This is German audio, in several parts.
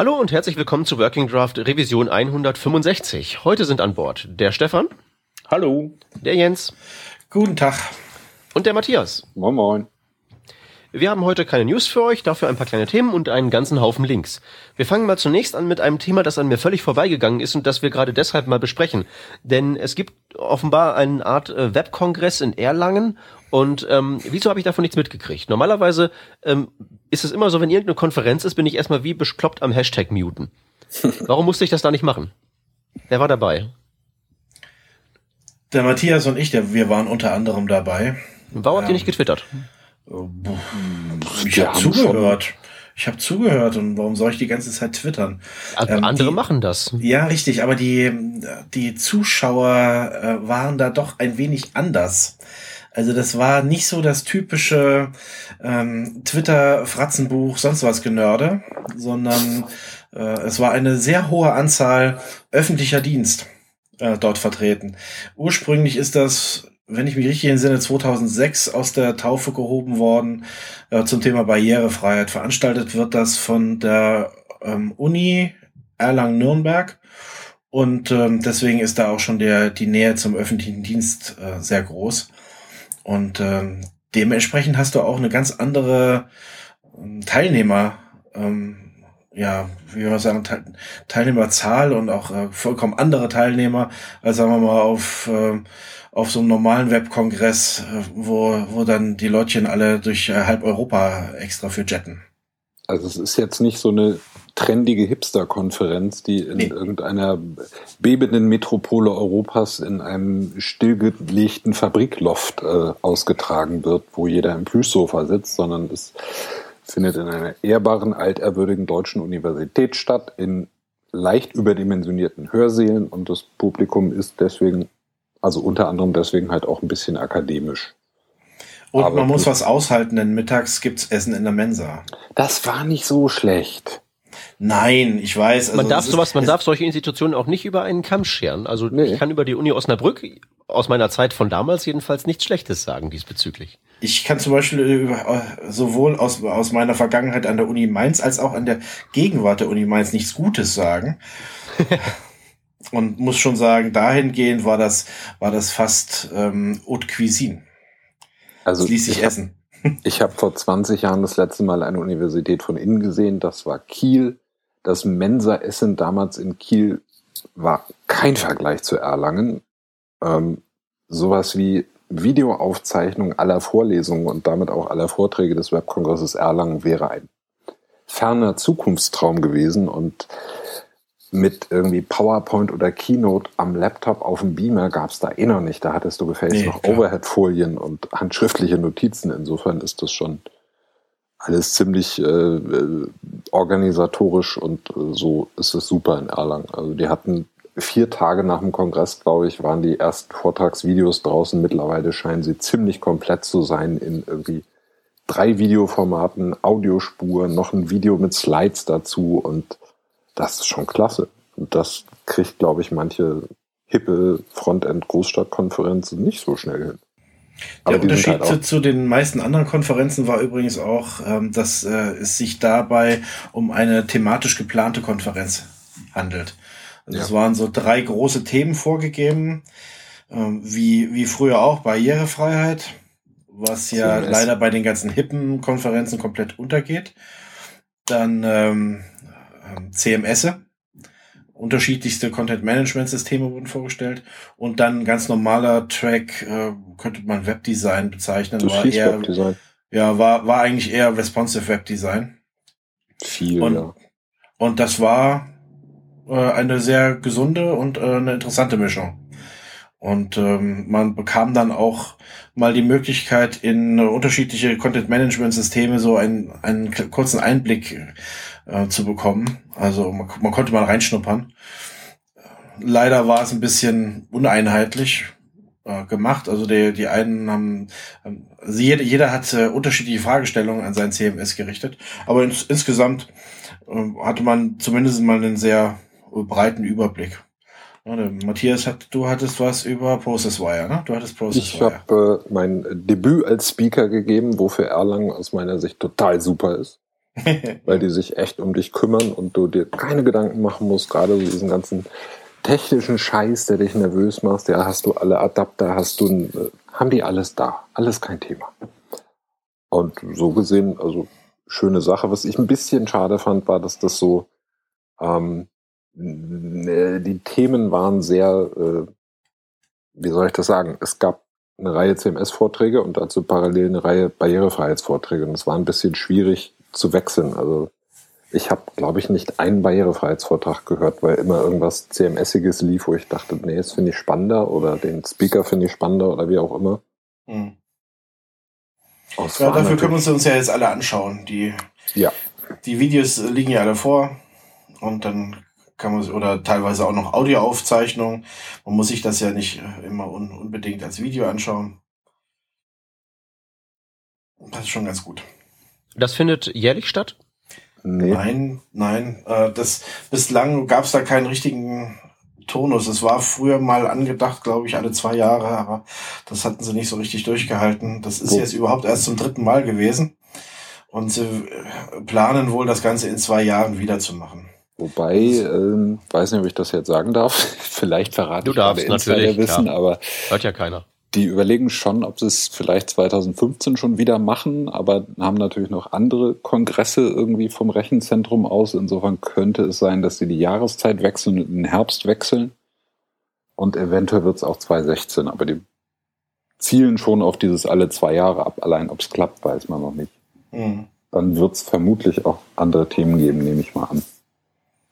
Hallo und herzlich willkommen zu Working Draft Revision 165. Heute sind an Bord der Stefan. Hallo. Der Jens. Guten Tag. Und der Matthias. Moin Moin. Wir haben heute keine News für euch, dafür ein paar kleine Themen und einen ganzen Haufen Links. Wir fangen mal zunächst an mit einem Thema, das an mir völlig vorbeigegangen ist und das wir gerade deshalb mal besprechen. Denn es gibt offenbar eine Art äh, Webkongress in Erlangen und ähm, wieso habe ich davon nichts mitgekriegt? Normalerweise ähm, ist es immer so, wenn irgendeine Konferenz ist, bin ich erstmal wie bekloppt am Hashtag muten. Warum musste ich das da nicht machen? Wer war dabei? Der Matthias und ich, der, wir waren unter anderem dabei. Warum habt ihr nicht getwittert? Ich habe zugehört. Ich habe zugehört und warum soll ich die ganze Zeit twittern? Ähm, Andere die, machen das. Ja, richtig, aber die, die Zuschauer äh, waren da doch ein wenig anders. Also das war nicht so das typische ähm, Twitter-Fratzenbuch, sonst was Genörde, sondern äh, es war eine sehr hohe Anzahl öffentlicher Dienst äh, dort vertreten. Ursprünglich ist das wenn ich mich richtig entsinne, 2006 aus der Taufe gehoben worden äh, zum Thema Barrierefreiheit. Veranstaltet wird das von der ähm, Uni Erlangen-Nürnberg und ähm, deswegen ist da auch schon der, die Nähe zum öffentlichen Dienst äh, sehr groß. Und ähm, dementsprechend hast du auch eine ganz andere ähm, Teilnehmer, ähm, ja, wie wir sagen, Teilnehmerzahl und auch äh, vollkommen andere Teilnehmer, als sagen wir mal auf äh, auf so einem normalen Webkongress, äh, wo, wo dann die Leutchen alle durch äh, halb Europa extra für jetten. Also es ist jetzt nicht so eine trendige Hipster-Konferenz, die in nee. irgendeiner bebenden Metropole Europas in einem stillgelegten Fabrikloft äh, ausgetragen wird, wo jeder im Plüschsofa sitzt, sondern es findet in einer ehrbaren, altehrwürdigen deutschen Universität statt, in leicht überdimensionierten Hörsälen und das Publikum ist deswegen also unter anderem deswegen halt auch ein bisschen akademisch. Und Aber man muss was aushalten, denn mittags gibt's Essen in der Mensa. Das war nicht so schlecht. Nein, ich weiß. Also man darf sowas, man darf solche Institutionen auch nicht über einen Kamm scheren. Also nee. ich kann über die Uni Osnabrück aus meiner Zeit von damals jedenfalls nichts Schlechtes sagen diesbezüglich. Ich kann zum Beispiel über, sowohl aus, aus meiner Vergangenheit an der Uni Mainz als auch an der Gegenwart der Uni Mainz nichts Gutes sagen. Und muss schon sagen, dahingehend war das, war das fast ähm, Haute Cuisine. Also das ließ sich ich essen. Hab, ich habe vor 20 Jahren das letzte Mal eine Universität von innen gesehen. Das war Kiel. Das Mensa-Essen damals in Kiel war kein Vergleich zu Erlangen. Ähm, sowas wie Videoaufzeichnung aller Vorlesungen und damit auch aller Vorträge des Webkongresses Erlangen wäre ein ferner Zukunftstraum gewesen und mit irgendwie PowerPoint oder Keynote am Laptop auf dem Beamer gab es da eh noch nicht. Da hattest du gefälligst nee, noch Overhead-Folien und handschriftliche Notizen. Insofern ist das schon alles ziemlich äh, äh, organisatorisch und äh, so ist es super in Erlangen. Also die hatten vier Tage nach dem Kongress, glaube ich, waren die ersten Vortragsvideos draußen. Mittlerweile scheinen sie ziemlich komplett zu sein in irgendwie drei Videoformaten, Audiospur, noch ein Video mit Slides dazu und das ist schon klasse. Und das kriegt, glaube ich, manche hippe Frontend-Großstadtkonferenzen nicht so schnell hin. Aber Der Unterschied halt zu, den meisten anderen Konferenzen war übrigens auch, ähm, dass äh, es sich dabei um eine thematisch geplante Konferenz handelt. Also ja. Es waren so drei große Themen vorgegeben, ähm, wie, wie früher auch Barrierefreiheit, was ja leider bei den ganzen hippen Konferenzen komplett untergeht. Dann ähm, ähm, CMS, unterschiedlichste Content-Management-Systeme wurden vorgestellt und dann ganz normaler Track, äh, könnte man Webdesign bezeichnen. Das war eher, Webdesign. Ja, war, war eigentlich eher responsive Webdesign. Viel, und, ja. Und das war äh, eine sehr gesunde und äh, eine interessante Mischung. Und ähm, man bekam dann auch mal die Möglichkeit, in unterschiedliche Content-Management-Systeme so einen, einen kurzen Einblick äh, zu bekommen. Also man, man konnte mal reinschnuppern. Leider war es ein bisschen uneinheitlich äh, gemacht. Also die, die einen haben, also jeder, jeder hat äh, unterschiedliche Fragestellungen an sein CMS gerichtet. Aber ins, insgesamt äh, hatte man zumindest mal einen sehr breiten Überblick. Ja, Matthias, hat, du hattest was über ProcessWire, ne? Du hattest ProcessWire. Ich habe äh, mein Debüt als Speaker gegeben, wofür Erlangen aus meiner Sicht total super ist. weil die sich echt um dich kümmern und du dir keine Gedanken machen musst, gerade so diesen ganzen technischen Scheiß, der dich nervös macht. Ja, hast du alle Adapter, hast du, äh, haben die alles da, alles kein Thema. Und so gesehen, also schöne Sache. Was ich ein bisschen schade fand, war, dass das so, ähm, die Themen waren sehr, äh, wie soll ich das sagen? Es gab eine Reihe CMS-Vorträge und dazu parallel eine Reihe Barrierefreiheitsvorträge. Und es war ein bisschen schwierig zu wechseln. Also ich habe, glaube ich, nicht einen Barrierefreiheitsvortrag gehört, weil immer irgendwas CMSiges lief, wo ich dachte, nee, das finde ich spannender oder den Speaker finde ich spannender oder wie auch immer. Hm. Ja, dafür können wir uns ja jetzt alle anschauen. Die, ja. die Videos liegen ja alle vor und dann kann man oder teilweise auch noch Audioaufzeichnungen. Man muss sich das ja nicht äh, immer un, unbedingt als Video anschauen. Das ist schon ganz gut. Das findet jährlich statt? Nee. Nein, nein. Äh, das, bislang gab es da keinen richtigen Tonus. Es war früher mal angedacht, glaube ich, alle zwei Jahre, aber das hatten sie nicht so richtig durchgehalten. Das ist Wo? jetzt überhaupt erst zum dritten Mal gewesen. Und sie äh, planen wohl, das Ganze in zwei Jahren wiederzumachen. Wobei, ähm, weiß nicht, ob ich das jetzt sagen darf. Vielleicht verrate du ich darfst natürlich wissen, klar. aber hört ja keiner. Die überlegen schon, ob sie es vielleicht 2015 schon wieder machen, aber haben natürlich noch andere Kongresse irgendwie vom Rechenzentrum aus. Insofern könnte es sein, dass sie die Jahreszeit wechseln und den Herbst wechseln. Und eventuell wird es auch 2016, aber die zielen schon auf dieses alle zwei Jahre ab. Allein ob es klappt, weiß man noch nicht. Mhm. Dann wird es vermutlich auch andere Themen geben, nehme ich mal an.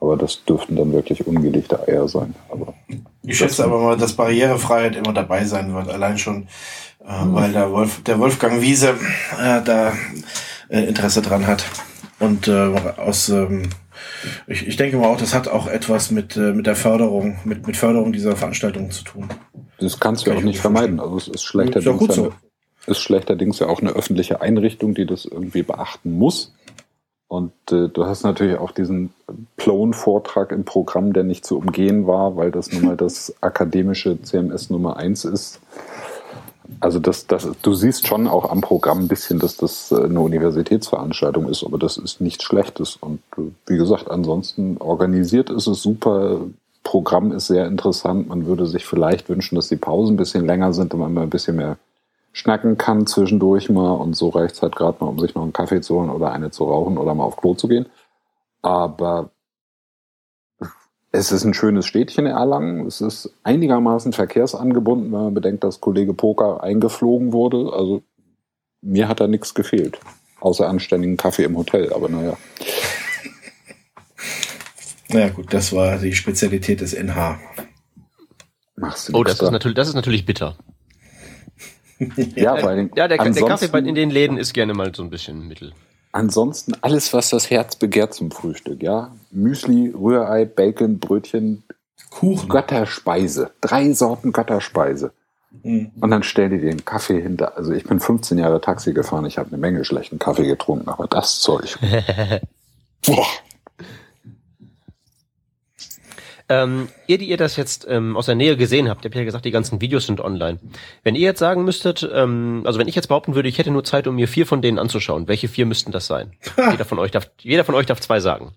Aber das dürften dann wirklich ungelegte Eier sein. Aber ich schätze aber mal, dass Barrierefreiheit immer dabei sein wird. Allein schon, äh, mhm. weil der, Wolf, der Wolfgang Wiese äh, da äh, Interesse dran hat. Und äh, aus ähm, ich, ich denke mal auch, das hat auch etwas mit, äh, mit der Förderung, mit, mit Förderung dieser Veranstaltungen zu tun. Das kannst du ja auch nicht vermeiden. Also es ist schlechterdings, ist, ja so. ist schlechterdings ja auch eine öffentliche Einrichtung, die das irgendwie beachten muss. Und äh, du hast natürlich auch diesen Plone-Vortrag im Programm, der nicht zu umgehen war, weil das nun mal das akademische CMS Nummer eins ist. Also das, das, du siehst schon auch am Programm ein bisschen, dass das äh, eine Universitätsveranstaltung ist, aber das ist nichts Schlechtes. Und äh, wie gesagt, ansonsten organisiert ist es super. Programm ist sehr interessant. Man würde sich vielleicht wünschen, dass die Pausen ein bisschen länger sind und man mal ein bisschen mehr schnacken kann zwischendurch mal und so reicht es halt gerade mal, um sich noch einen Kaffee zu holen oder eine zu rauchen oder mal auf Klo zu gehen. Aber es ist ein schönes Städtchen Erlangen. Es ist einigermaßen verkehrsangebunden, wenn man bedenkt, dass Kollege Poker eingeflogen wurde. Also mir hat da nichts gefehlt. Außer anständigen Kaffee im Hotel, aber naja. Naja gut, das war die Spezialität des NH. Machst du oh, das ist, natürlich, das ist natürlich bitter. ja, weil ja, der, der Kaffee in den Läden ist gerne mal so ein bisschen mittel. Ansonsten alles, was das Herz begehrt zum Frühstück, ja. Müsli, Rührei, Bacon, Brötchen, Kuchen. Götterspeise. Drei Sorten Götterspeise. Mhm. Und dann stell dir den Kaffee hinter. Also ich bin 15 Jahre Taxi gefahren, ich habe eine Menge schlechten Kaffee getrunken, aber das Zeug. Boah. Ähm, ihr, die ihr das jetzt ähm, aus der Nähe gesehen habt, ihr habt ja gesagt, die ganzen Videos sind online. Wenn ihr jetzt sagen müsstet, ähm, also wenn ich jetzt behaupten würde, ich hätte nur Zeit, um mir vier von denen anzuschauen, welche vier müssten das sein? jeder von euch darf, jeder von euch darf zwei sagen.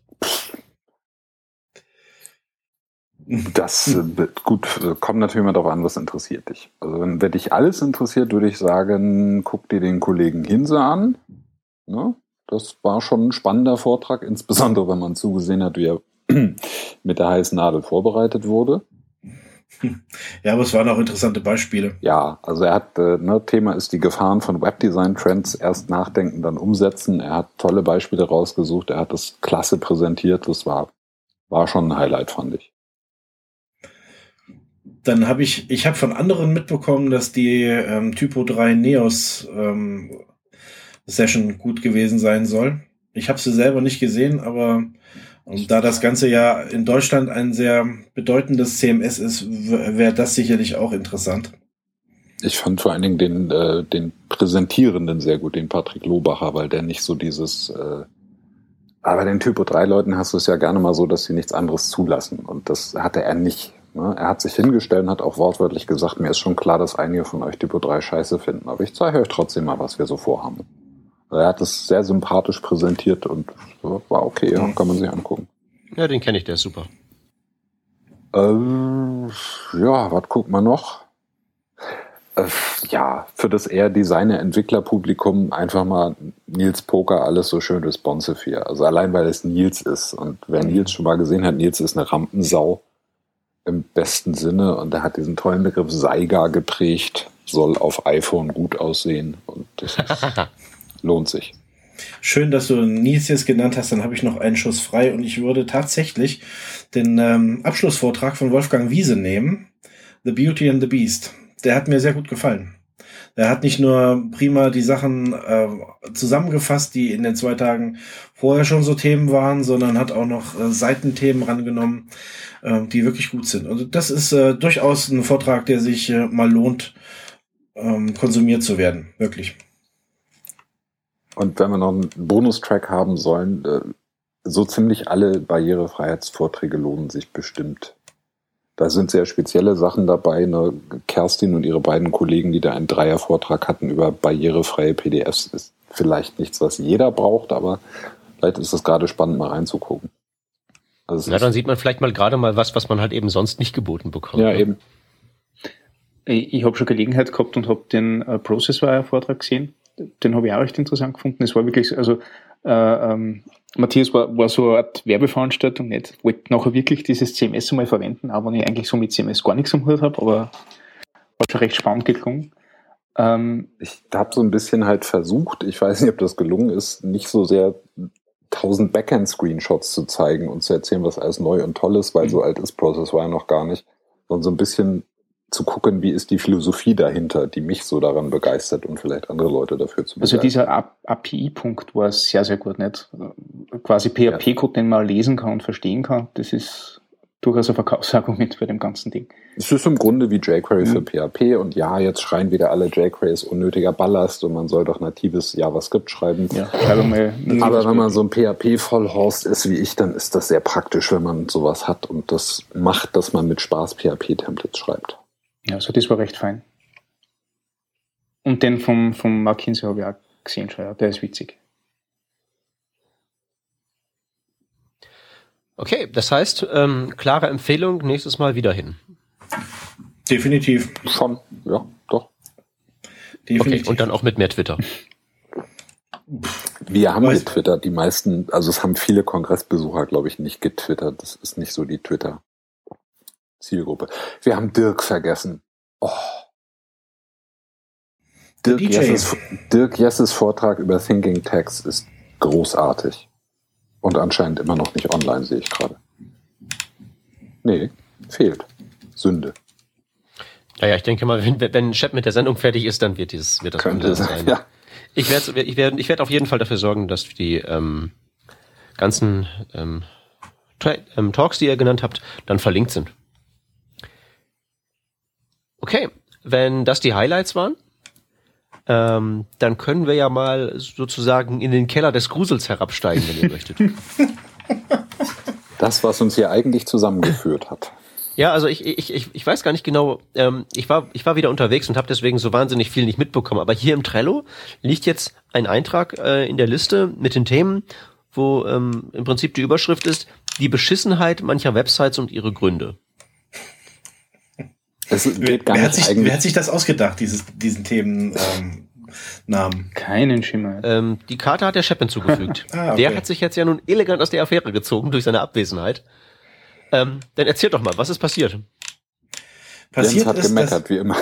Das äh, gut äh, kommt natürlich immer darauf an, was interessiert dich. Also wenn, wenn dich alles interessiert, würde ich sagen, guck dir den Kollegen Hinse an. Ne? Das war schon ein spannender Vortrag, insbesondere wenn man zugesehen hat, wie er mit der heißen Nadel vorbereitet wurde. Ja, aber es waren auch interessante Beispiele. Ja, also er hat, äh, ne, Thema ist die Gefahren von Webdesign-Trends, erst nachdenken, dann umsetzen. Er hat tolle Beispiele rausgesucht, er hat das klasse präsentiert, das war, war schon ein Highlight, fand ich. Dann habe ich, ich habe von anderen mitbekommen, dass die ähm, Typo 3 Neos ähm, Session gut gewesen sein soll. Ich habe sie selber nicht gesehen, aber und da das Ganze ja in Deutschland ein sehr bedeutendes CMS ist, wäre das sicherlich auch interessant. Ich fand vor allen Dingen den, äh, den Präsentierenden sehr gut, den Patrick Lobacher, weil der nicht so dieses, äh, aber den Typo 3 Leuten hast du es ja gerne mal so, dass sie nichts anderes zulassen. Und das hatte er nicht. Ne? Er hat sich hingestellt und hat auch wortwörtlich gesagt, mir ist schon klar, dass einige von euch Typo 3 scheiße finden, aber ich zeige euch trotzdem mal, was wir so vorhaben. Er hat es sehr sympathisch präsentiert und war okay, ja, kann man sich angucken. Ja, den kenne ich, der ist super. Ähm, ja, was guckt man noch? Äh, ja, für das eher Designer-Entwickler-Publikum einfach mal Nils Poker, alles so schön responsive hier. Also allein, weil es Nils ist. Und wer Nils schon mal gesehen hat, Nils ist eine Rampensau im besten Sinne und er hat diesen tollen Begriff Saiga geprägt, soll auf iPhone gut aussehen und das ist, lohnt sich. Schön, dass du Nils jetzt genannt hast, dann habe ich noch einen Schuss frei und ich würde tatsächlich den ähm, Abschlussvortrag von Wolfgang Wiese nehmen, The Beauty and the Beast der hat mir sehr gut gefallen. Er hat nicht nur prima die Sachen äh, zusammengefasst, die in den zwei Tagen vorher schon so Themen waren, sondern hat auch noch äh, Seitenthemen rangenommen, äh, die wirklich gut sind. Also das ist äh, durchaus ein Vortrag, der sich äh, mal lohnt, ähm, konsumiert zu werden. Wirklich. Und wenn wir noch einen Bonustrack haben sollen, äh, so ziemlich alle Barrierefreiheitsvorträge lohnen sich bestimmt. Da sind sehr spezielle Sachen dabei. Ne? Kerstin und ihre beiden Kollegen, die da einen Dreiervortrag hatten über barrierefreie PDFs, ist vielleicht nichts, was jeder braucht, aber vielleicht ist es gerade spannend, mal reinzugucken. Also ja, dann sieht man vielleicht mal gerade mal was, was man halt eben sonst nicht geboten bekommt. Ja, ne? eben. Ich habe schon Gelegenheit gehabt und habe den äh, Processwire-Vortrag gesehen. Den habe ich auch recht interessant gefunden. Es war wirklich, also äh, ähm, Matthias war, war so eine Art Werbeveranstaltung nicht. Ich wollte nachher wirklich dieses CMS einmal verwenden, auch wenn ich eigentlich so mit CMS gar nichts am Hut habe, aber hat schon recht spannend geklungen. Ähm, ich habe so ein bisschen halt versucht, ich weiß nicht, ob das gelungen ist, nicht so sehr tausend Backend-Screenshots zu zeigen und zu erzählen, was alles neu und toll ist, weil mhm. so alt ist Process war ja noch gar nicht, sondern so ein bisschen zu gucken, wie ist die Philosophie dahinter, die mich so daran begeistert und vielleicht andere Leute dafür zu begeistern. Also dieser API-Punkt war sehr, sehr gut, nicht? Quasi PHP-Code, den man lesen kann und verstehen kann, das ist durchaus ein Verkaufsargument bei dem ganzen Ding. Es ist im Grunde wie jQuery mhm. für PHP und ja, jetzt schreien wieder alle jQuery ist unnötiger Ballast und man soll doch natives JavaScript schreiben. Ja, mal Aber wenn man so ein PHP-Vollhorst ist wie ich, dann ist das sehr praktisch, wenn man sowas hat und das macht, dass man mit Spaß PHP-Templates schreibt. Ja, also das war recht fein. Und den vom, vom Mark Kinsey habe ich auch gesehen schon, ja. der ist witzig. Okay, das heißt, ähm, klare Empfehlung, nächstes Mal wieder hin. Definitiv. Schon, ja, doch. Definitiv. Okay, und dann auch mit mehr Twitter. Wir haben Weiß. getwittert, die meisten, also es haben viele Kongressbesucher, glaube ich, nicht getwittert. Das ist nicht so die Twitter. Zielgruppe. Wir haben Dirk vergessen. Oh. Dirk Jesses, Dirk Jesses Vortrag über Thinking Text ist großartig. Und anscheinend immer noch nicht online, sehe ich gerade. Nee, fehlt. Sünde. Naja, ich denke mal, wenn, wenn Chat mit der Sendung fertig ist, dann wird, dieses, wird das Könnte sein. Ja. Ich werde ich werd, ich werd auf jeden Fall dafür sorgen, dass die ähm, ganzen ähm, ähm Talks, die ihr genannt habt, dann verlinkt sind. Okay, wenn das die Highlights waren, ähm, dann können wir ja mal sozusagen in den Keller des Grusels herabsteigen, wenn ihr möchtet. Das, was uns hier eigentlich zusammengeführt hat. Ja, also ich, ich, ich, ich weiß gar nicht genau, ähm, ich, war, ich war wieder unterwegs und habe deswegen so wahnsinnig viel nicht mitbekommen. Aber hier im Trello liegt jetzt ein Eintrag äh, in der Liste mit den Themen, wo ähm, im Prinzip die Überschrift ist, die Beschissenheit mancher Websites und ihre Gründe. Es geht gar wer, nicht hat sich, wer hat sich das ausgedacht, dieses, diesen Themen? Ähm, Namen. Keinen Schimmer. Ähm, die Karte hat der Chef hinzugefügt. ah, okay. Der hat sich jetzt ja nun elegant aus der Affäre gezogen durch seine Abwesenheit. Ähm, dann erzähl doch mal, was ist passiert? Passiert Jens hat ist, gemeckert, dass, wie immer.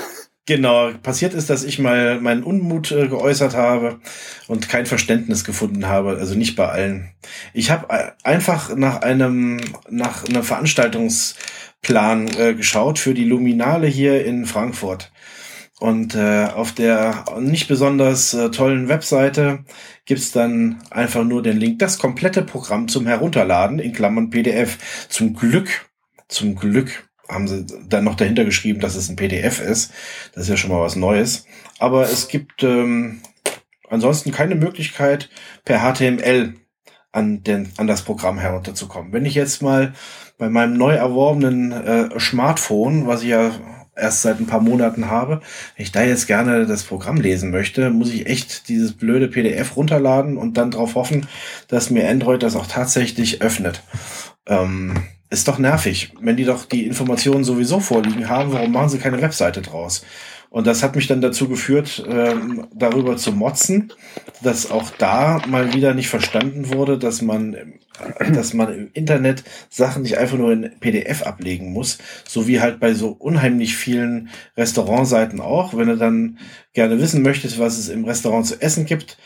Genau, passiert ist, dass ich mal meinen Unmut äh, geäußert habe und kein Verständnis gefunden habe, also nicht bei allen. Ich habe äh, einfach nach einem nach einer Veranstaltungs Plan äh, geschaut für die Luminale hier in Frankfurt. Und äh, auf der nicht besonders äh, tollen Webseite gibt's dann einfach nur den Link, das komplette Programm zum Herunterladen, in Klammern PDF. Zum Glück, zum Glück haben sie dann noch dahinter geschrieben, dass es ein PDF ist. Das ist ja schon mal was Neues. Aber es gibt ähm, ansonsten keine Möglichkeit, per HTML an, den, an das Programm herunterzukommen. Wenn ich jetzt mal bei meinem neu erworbenen äh, Smartphone, was ich ja erst seit ein paar Monaten habe. Wenn ich da jetzt gerne das Programm lesen möchte, muss ich echt dieses blöde PDF runterladen und dann darauf hoffen, dass mir Android das auch tatsächlich öffnet. Ähm, ist doch nervig. Wenn die doch die Informationen sowieso vorliegen haben, warum machen sie keine Webseite draus? Und das hat mich dann dazu geführt, ähm, darüber zu motzen, dass auch da mal wieder nicht verstanden wurde, dass man, dass man im Internet Sachen nicht einfach nur in PDF ablegen muss, so wie halt bei so unheimlich vielen Restaurantseiten auch. Wenn du dann gerne wissen möchtest, was es im Restaurant zu essen gibt,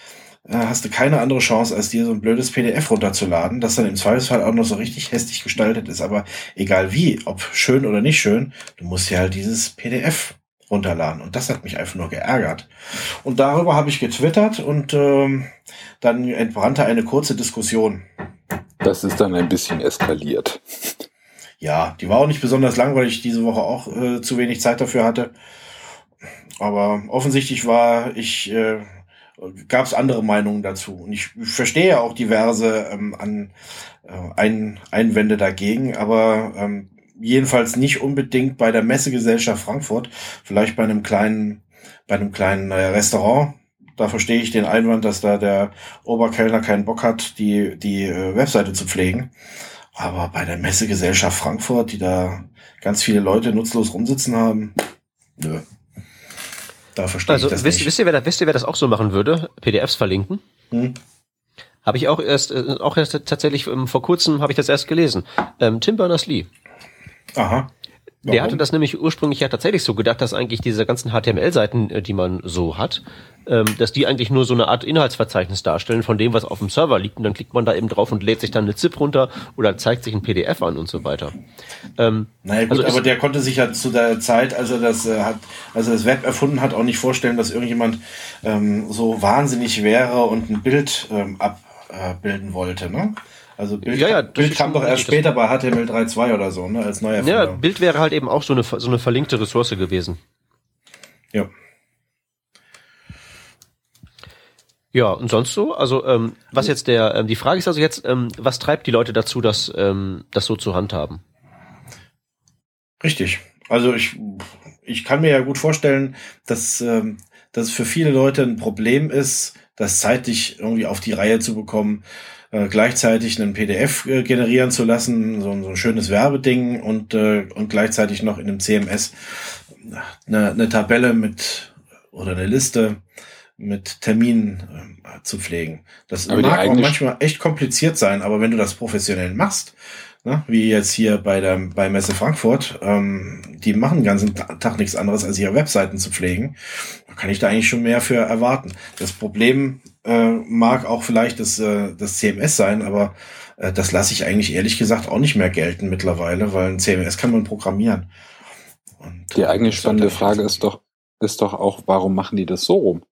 äh, hast du keine andere Chance, als dir so ein blödes PDF runterzuladen, das dann im Zweifelsfall auch noch so richtig hässlich gestaltet ist. Aber egal wie, ob schön oder nicht schön, du musst ja halt dieses PDF runterladen. Und das hat mich einfach nur geärgert. Und darüber habe ich getwittert und ähm, dann entbrannte eine kurze Diskussion. Das ist dann ein bisschen eskaliert. Ja, die war auch nicht besonders lang, weil ich diese Woche auch äh, zu wenig Zeit dafür hatte. Aber offensichtlich war ich, äh, gab es andere Meinungen dazu. Und ich verstehe auch diverse ähm, an, äh, ein, Einwände dagegen, aber ähm, jedenfalls nicht unbedingt bei der Messegesellschaft Frankfurt, vielleicht bei einem kleinen, bei einem kleinen äh, Restaurant. Da verstehe ich den Einwand, dass da der Oberkellner keinen Bock hat, die, die äh, Webseite zu pflegen. Aber bei der Messegesellschaft Frankfurt, die da ganz viele Leute nutzlos rumsitzen haben, nö. Da verstehe also, ich das wisst, nicht. Wisst ihr, wer das, wisst ihr, wer das auch so machen würde? PDFs verlinken? Hm. Habe ich auch erst, äh, auch erst tatsächlich ähm, vor kurzem habe ich das erst gelesen. Ähm, Tim Berners-Lee. Aha. Warum? Der hatte das nämlich ursprünglich ja tatsächlich so gedacht, dass eigentlich diese ganzen HTML-Seiten, äh, die man so hat, ähm, dass die eigentlich nur so eine Art Inhaltsverzeichnis darstellen von dem, was auf dem Server liegt. Und dann klickt man da eben drauf und lädt sich dann eine ZIP runter oder zeigt sich ein PDF an und so weiter. Ähm, naja gut, also aber der konnte sich ja zu der Zeit, als er das äh, hat, als er das Web erfunden hat, auch nicht vorstellen, dass irgendjemand ähm, so wahnsinnig wäre und ein Bild ähm, abbilden wollte. Ne? Also Bild, ja, ja, Bild kam doch erst später bei HTML 3.2 oder so, ne, als neuer Ja, Bild wäre halt eben auch so eine, so eine verlinkte Ressource gewesen. Ja. Ja, und sonst so? Also, ähm, was jetzt der, ähm, die Frage ist also jetzt, ähm, was treibt die Leute dazu, das, ähm, das so zu handhaben? Richtig. Also ich, ich kann mir ja gut vorstellen, dass, ähm, dass es für viele Leute ein Problem ist, das zeitlich irgendwie auf die Reihe zu bekommen, äh, gleichzeitig einen PDF äh, generieren zu lassen, so, so, ein schönes Werbeding und, äh, und gleichzeitig noch in einem CMS eine, eine Tabelle mit oder eine Liste mit Terminen äh, zu pflegen. Das aber mag auch manchmal echt kompliziert sein, aber wenn du das professionell machst, ne, wie jetzt hier bei der bei Messe Frankfurt, ähm, die machen den ganzen Tag nichts anderes, als ihre Webseiten zu pflegen, da kann ich da eigentlich schon mehr für erwarten. Das Problem äh, mag auch vielleicht das, äh, das CMS sein, aber äh, das lasse ich eigentlich ehrlich gesagt auch nicht mehr gelten mittlerweile, weil ein CMS kann man programmieren. Und, die eigentlich spannende Frage ist doch, ist doch auch, warum machen die das so rum?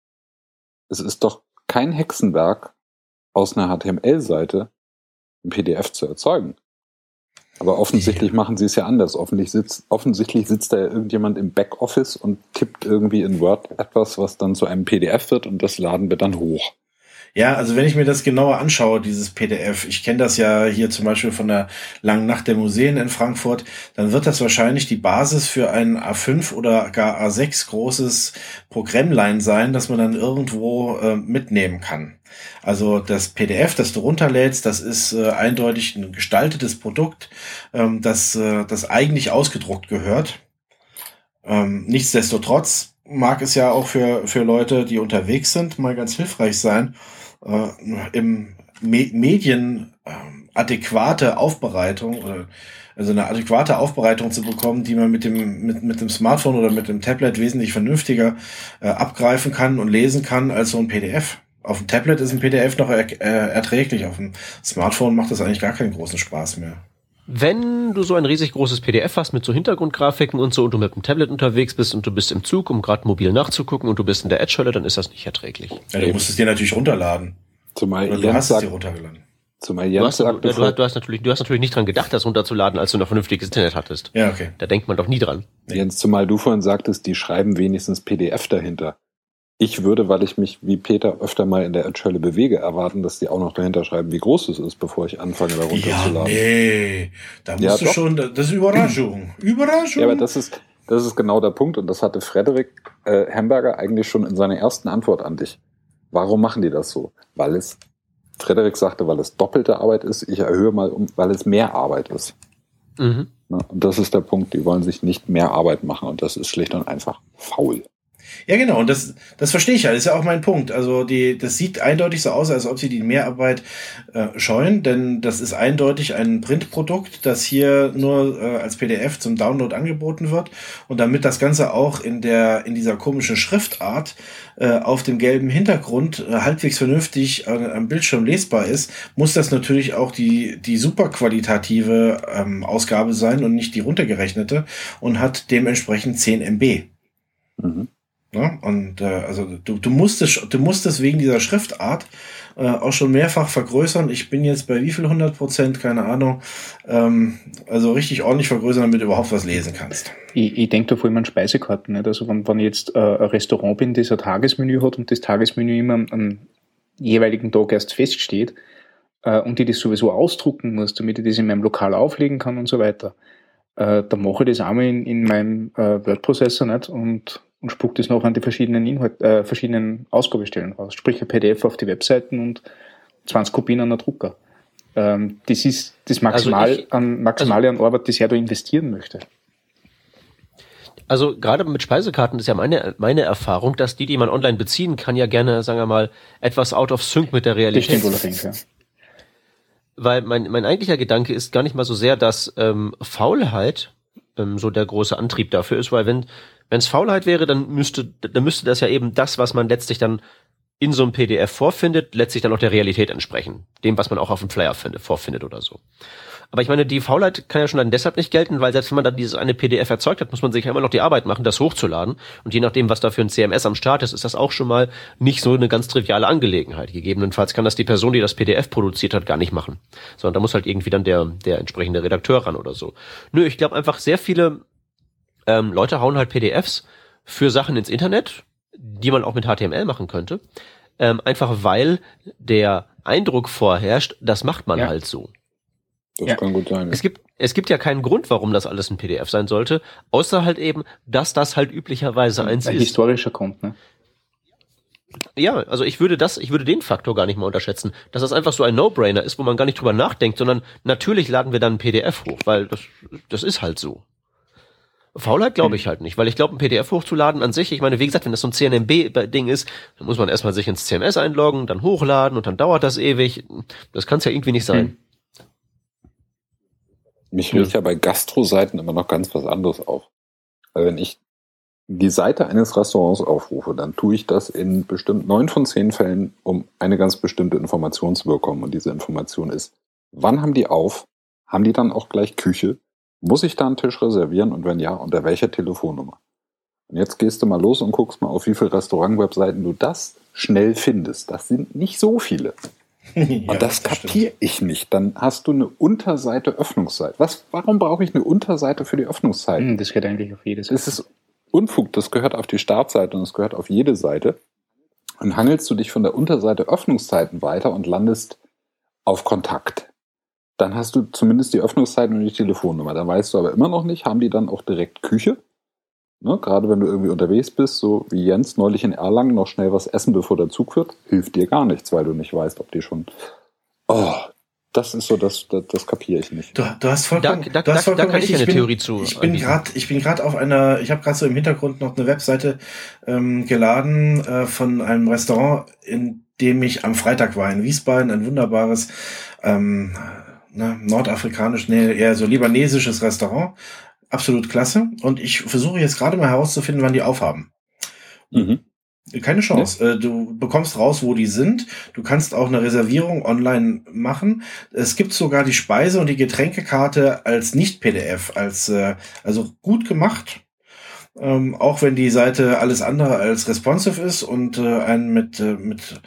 Es ist doch kein Hexenwerk, aus einer HTML-Seite ein PDF zu erzeugen. Aber offensichtlich machen sie es ja anders. Offensichtlich sitzt, offensichtlich sitzt da ja irgendjemand im Backoffice und tippt irgendwie in Word etwas, was dann zu einem PDF wird und das laden wir dann hoch. Ja, also wenn ich mir das genauer anschaue, dieses PDF, ich kenne das ja hier zum Beispiel von der langen Nacht der Museen in Frankfurt, dann wird das wahrscheinlich die Basis für ein A5 oder gar A6 großes Programmline sein, das man dann irgendwo äh, mitnehmen kann. Also das PDF, das du runterlädst, das ist äh, eindeutig ein gestaltetes Produkt, ähm, das, äh, das eigentlich ausgedruckt gehört. Ähm, nichtsdestotrotz mag es ja auch für, für Leute, die unterwegs sind, mal ganz hilfreich sein, äh, im Me Medien äh, adäquate Aufbereitung oder also eine adäquate Aufbereitung zu bekommen, die man mit dem mit, mit dem Smartphone oder mit dem Tablet wesentlich vernünftiger äh, abgreifen kann und lesen kann als so ein PDF. Auf dem Tablet ist ein PDF noch er, äh, erträglich, auf dem Smartphone macht das eigentlich gar keinen großen Spaß mehr. Wenn du so ein riesig großes PDF hast mit so Hintergrundgrafiken und so und du mit dem Tablet unterwegs bist und du bist im Zug, um gerade mobil nachzugucken und du bist in der Edge-Hölle, dann ist das nicht erträglich. Ja, du musst es dir natürlich runterladen. Zumal Oder du hast es dir runtergeladen. Zumal Jens du, hast, sagt, du, du, hast natürlich, du hast natürlich nicht dran gedacht, das runterzuladen, als du noch vernünftiges Internet hattest. Ja, okay. Da denkt man doch nie dran. Jens, zumal du vorhin sagtest, die schreiben wenigstens PDF dahinter. Ich würde, weil ich mich wie Peter öfter mal in der Erdschölle bewege, erwarten, dass die auch noch dahinter schreiben, wie groß es ist, bevor ich anfange, da runterzuladen. Ja, nee, da musst ja, du doch. schon, das ist Überraschung. Überraschung. Ja, aber das ist, das ist genau der Punkt und das hatte Frederik äh, Hamburger eigentlich schon in seiner ersten Antwort an dich. Warum machen die das so? Weil es, Frederik sagte, weil es doppelte Arbeit ist. Ich erhöhe mal um, weil es mehr Arbeit ist. Mhm. Na, und das ist der Punkt. Die wollen sich nicht mehr Arbeit machen und das ist schlicht und einfach faul. Ja, genau, und das, das verstehe ich ja, das ist ja auch mein Punkt. Also die, das sieht eindeutig so aus, als ob sie die Mehrarbeit äh, scheuen, denn das ist eindeutig ein Printprodukt, das hier nur äh, als PDF zum Download angeboten wird. Und damit das Ganze auch in der, in dieser komischen Schriftart äh, auf dem gelben Hintergrund äh, halbwegs vernünftig äh, am Bildschirm lesbar ist, muss das natürlich auch die, die superqualitative ähm, Ausgabe sein und nicht die runtergerechnete und hat dementsprechend 10 MB. Mhm. Ja, und äh, also du, du musst es, du musst es wegen dieser Schriftart äh, auch schon mehrfach vergrößern. Ich bin jetzt bei wie viel 100 Prozent, keine Ahnung. Ähm, also richtig ordentlich vergrößern, damit du überhaupt was lesen kannst. Ich, ich denke da vor allem an Speisekarten. Nicht? Also wenn, wenn ich jetzt äh, ein Restaurant bin, das ein Tagesmenü hat und das Tagesmenü immer am, am jeweiligen Tag erst feststeht äh, und ich das sowieso ausdrucken muss, damit ich das in meinem Lokal auflegen kann und so weiter, äh, dann mache ich das einmal in, in meinem äh, Word-Prozessor nicht und und spuckt es noch an die verschiedenen Inhalt, äh, verschiedenen Ausgabestellen raus. Sprich ein PDF auf die Webseiten und 20 Kopien an der Drucker. Ähm, das ist das Maximal also ich, an Maximale also, an Arbeit, das er da investieren möchte. Also gerade mit Speisekarten ist ja meine, meine Erfahrung, dass die, die man online beziehen kann, ja gerne, sagen wir mal, etwas out of sync mit der Realität. Das stimmt ja. Weil mein, mein eigentlicher Gedanke ist gar nicht mal so sehr, dass ähm, Faulheit ähm, so der große Antrieb dafür ist, weil wenn wenn es Faulheit wäre, dann müsste, dann müsste das ja eben das, was man letztlich dann in so einem PDF vorfindet, letztlich dann auch der Realität entsprechen. Dem, was man auch auf dem Flyer findet, vorfindet oder so. Aber ich meine, die Faulheit kann ja schon dann deshalb nicht gelten, weil selbst wenn man dann dieses eine PDF erzeugt hat, muss man sich ja immer noch die Arbeit machen, das hochzuladen. Und je nachdem, was da für ein CMS am Start ist, ist das auch schon mal nicht so eine ganz triviale Angelegenheit. Gegebenenfalls kann das die Person, die das PDF produziert hat, gar nicht machen. Sondern da muss halt irgendwie dann der, der entsprechende Redakteur ran oder so. Nö, ich glaube einfach sehr viele ähm, Leute hauen halt PDFs für Sachen ins Internet, die man auch mit HTML machen könnte. Ähm, einfach weil der Eindruck vorherrscht, das macht man ja. halt so. Das ja. kann gut sein. Ja. Es gibt, es gibt ja keinen Grund, warum das alles ein PDF sein sollte, außer halt eben, dass das halt üblicherweise eins ein ist. historischer Grund, ne? Ja, also ich würde das, ich würde den Faktor gar nicht mal unterschätzen, dass das einfach so ein No-Brainer ist, wo man gar nicht drüber nachdenkt, sondern natürlich laden wir dann ein PDF hoch, weil das, das ist halt so. Faulheit glaube ich hm. halt nicht, weil ich glaube, ein PDF hochzuladen an sich, ich meine, wie gesagt, wenn das so ein CNMB-Ding ist, dann muss man erstmal sich ins CMS einloggen, dann hochladen und dann dauert das ewig. Das kann es ja irgendwie nicht sein. Hm. Mich regt ja. ja bei Gastro-Seiten immer noch ganz was anderes auf. Weil wenn ich die Seite eines Restaurants aufrufe, dann tue ich das in bestimmt neun von zehn Fällen, um eine ganz bestimmte Information zu bekommen. Und diese Information ist, wann haben die auf? Haben die dann auch gleich Küche? Muss ich da einen Tisch reservieren und wenn ja, unter welcher Telefonnummer? Und jetzt gehst du mal los und guckst mal, auf wie viele Restaurant-Webseiten du das schnell findest. Das sind nicht so viele. ja, und das, das kapiere ich nicht. Dann hast du eine Unterseite Öffnungszeit. Was, warum brauche ich eine Unterseite für die Öffnungszeit? Hm, das gehört eigentlich auf jede Seite. Das ist Unfug. Das gehört auf die Startseite und es gehört auf jede Seite. Und hangelst du dich von der Unterseite Öffnungszeiten weiter und landest auf Kontakt dann hast du zumindest die Öffnungszeiten und die Telefonnummer. Dann weißt du aber immer noch nicht, haben die dann auch direkt Küche? Ne, gerade wenn du irgendwie unterwegs bist, so wie Jens neulich in Erlangen, noch schnell was essen, bevor der Zug führt, hilft dir gar nichts, weil du nicht weißt, ob die schon. Oh, das ist so, das, das, das kapiere ich nicht. Du, du hast vollkommen, da, da, du hast vollkommen da kann ich eine bin, Theorie zu. Ich bin gerade, ich bin gerade auf einer, ich habe gerade so im Hintergrund noch eine Webseite ähm, geladen äh, von einem Restaurant, in dem ich am Freitag war in Wiesbaden, ein wunderbares ähm, ne, nordafrikanisch, nee, eher so libanesisches Restaurant. Absolut klasse. Und ich versuche jetzt gerade mal herauszufinden, wann die aufhaben. Mhm. Keine Chance. Ja. Äh, du bekommst raus, wo die sind. Du kannst auch eine Reservierung online machen. Es gibt sogar die Speise- und die Getränkekarte als Nicht-PDF, als äh, also gut gemacht. Ähm, auch wenn die Seite alles andere als responsive ist und äh, einen mit, äh, mit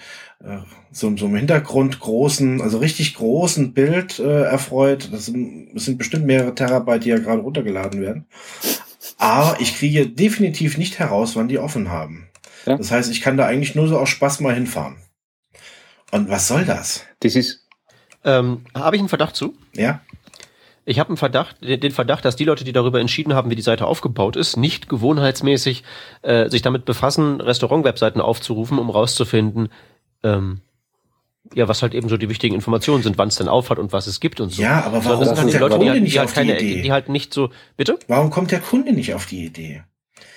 so, so im Hintergrund großen, also richtig großen Bild äh, erfreut. Das sind, das sind bestimmt mehrere Terabyte, die ja gerade runtergeladen werden. Aber ich kriege definitiv nicht heraus, wann die offen haben. Ja. Das heißt, ich kann da eigentlich nur so aus Spaß mal hinfahren. Und was soll das? Das ist. Ähm, Habe ich einen Verdacht zu? Ja. Ich habe einen Verdacht, den Verdacht, dass die Leute, die darüber entschieden haben, wie die Seite aufgebaut ist, nicht gewohnheitsmäßig äh, sich damit befassen, Restaurant-Webseiten aufzurufen, um rauszufinden, ähm, ja, was halt eben so die wichtigen Informationen sind, wann es denn aufhat und was es gibt und so. Ja, aber warum kommt der Leute, Kunde die, nicht die halt auf keine, die Idee? Die halt nicht so, bitte? Warum kommt der Kunde nicht auf die Idee?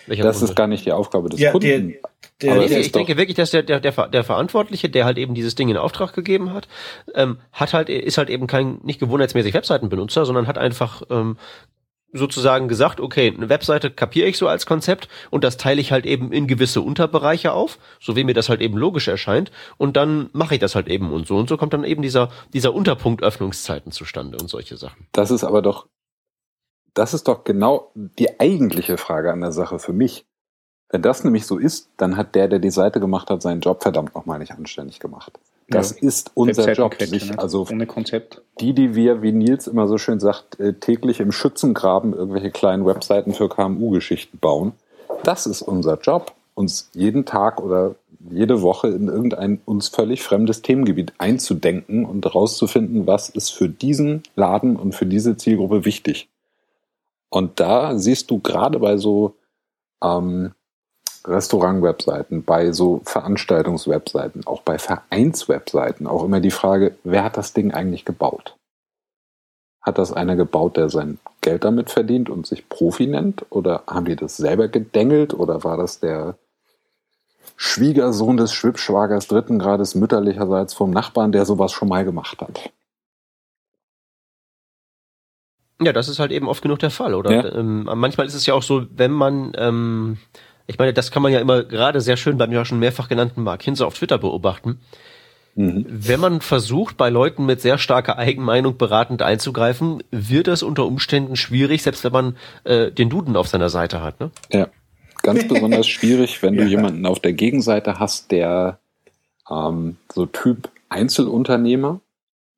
Welcher das Kunde? ist gar nicht die Aufgabe des ja, Kunden. Der, der, nee, ich denke wirklich, dass der, der, der, der Verantwortliche, der halt eben dieses Ding in Auftrag gegeben hat, ähm, hat halt, ist halt eben kein nicht gewohnheitsmäßig Webseitenbenutzer, sondern hat einfach ähm, sozusagen gesagt, okay, eine Webseite kapiere ich so als Konzept und das teile ich halt eben in gewisse Unterbereiche auf, so wie mir das halt eben logisch erscheint und dann mache ich das halt eben und so und so kommt dann eben dieser dieser Unterpunkt Öffnungszeiten zustande und solche Sachen. Das ist aber doch das ist doch genau die eigentliche Frage an der Sache für mich. Wenn das nämlich so ist, dann hat der, der die Seite gemacht hat, seinen Job verdammt nochmal nicht anständig gemacht. Das ja. ist unser Job. Sich, also ohne Konzept. Die, die wir, wie Nils immer so schön sagt, äh, täglich im Schützengraben irgendwelche kleinen Webseiten für KMU-Geschichten bauen. Das ist unser Job, uns jeden Tag oder jede Woche in irgendein uns völlig fremdes Themengebiet einzudenken und herauszufinden, was ist für diesen Laden und für diese Zielgruppe wichtig. Und da siehst du gerade bei so ähm, Restaurant-Webseiten, bei so Veranstaltungs-Webseiten, auch bei Vereins-Webseiten auch immer die Frage, wer hat das Ding eigentlich gebaut? Hat das einer gebaut, der sein Geld damit verdient und sich Profi nennt? Oder haben die das selber gedengelt? Oder war das der Schwiegersohn des Schwibschwagers dritten Grades mütterlicherseits vom Nachbarn, der sowas schon mal gemacht hat? Ja, das ist halt eben oft genug der Fall, oder? Ja. Ähm, manchmal ist es ja auch so, wenn man, ähm, ich meine, das kann man ja immer gerade sehr schön beim ja schon mehrfach genannten Mark Hinse auf Twitter beobachten. Mhm. Wenn man versucht, bei Leuten mit sehr starker Eigenmeinung beratend einzugreifen, wird es unter Umständen schwierig, selbst wenn man äh, den Duden auf seiner Seite hat. Ne? Ja, ganz besonders schwierig, wenn du ja. jemanden auf der Gegenseite hast, der ähm, so Typ Einzelunternehmer,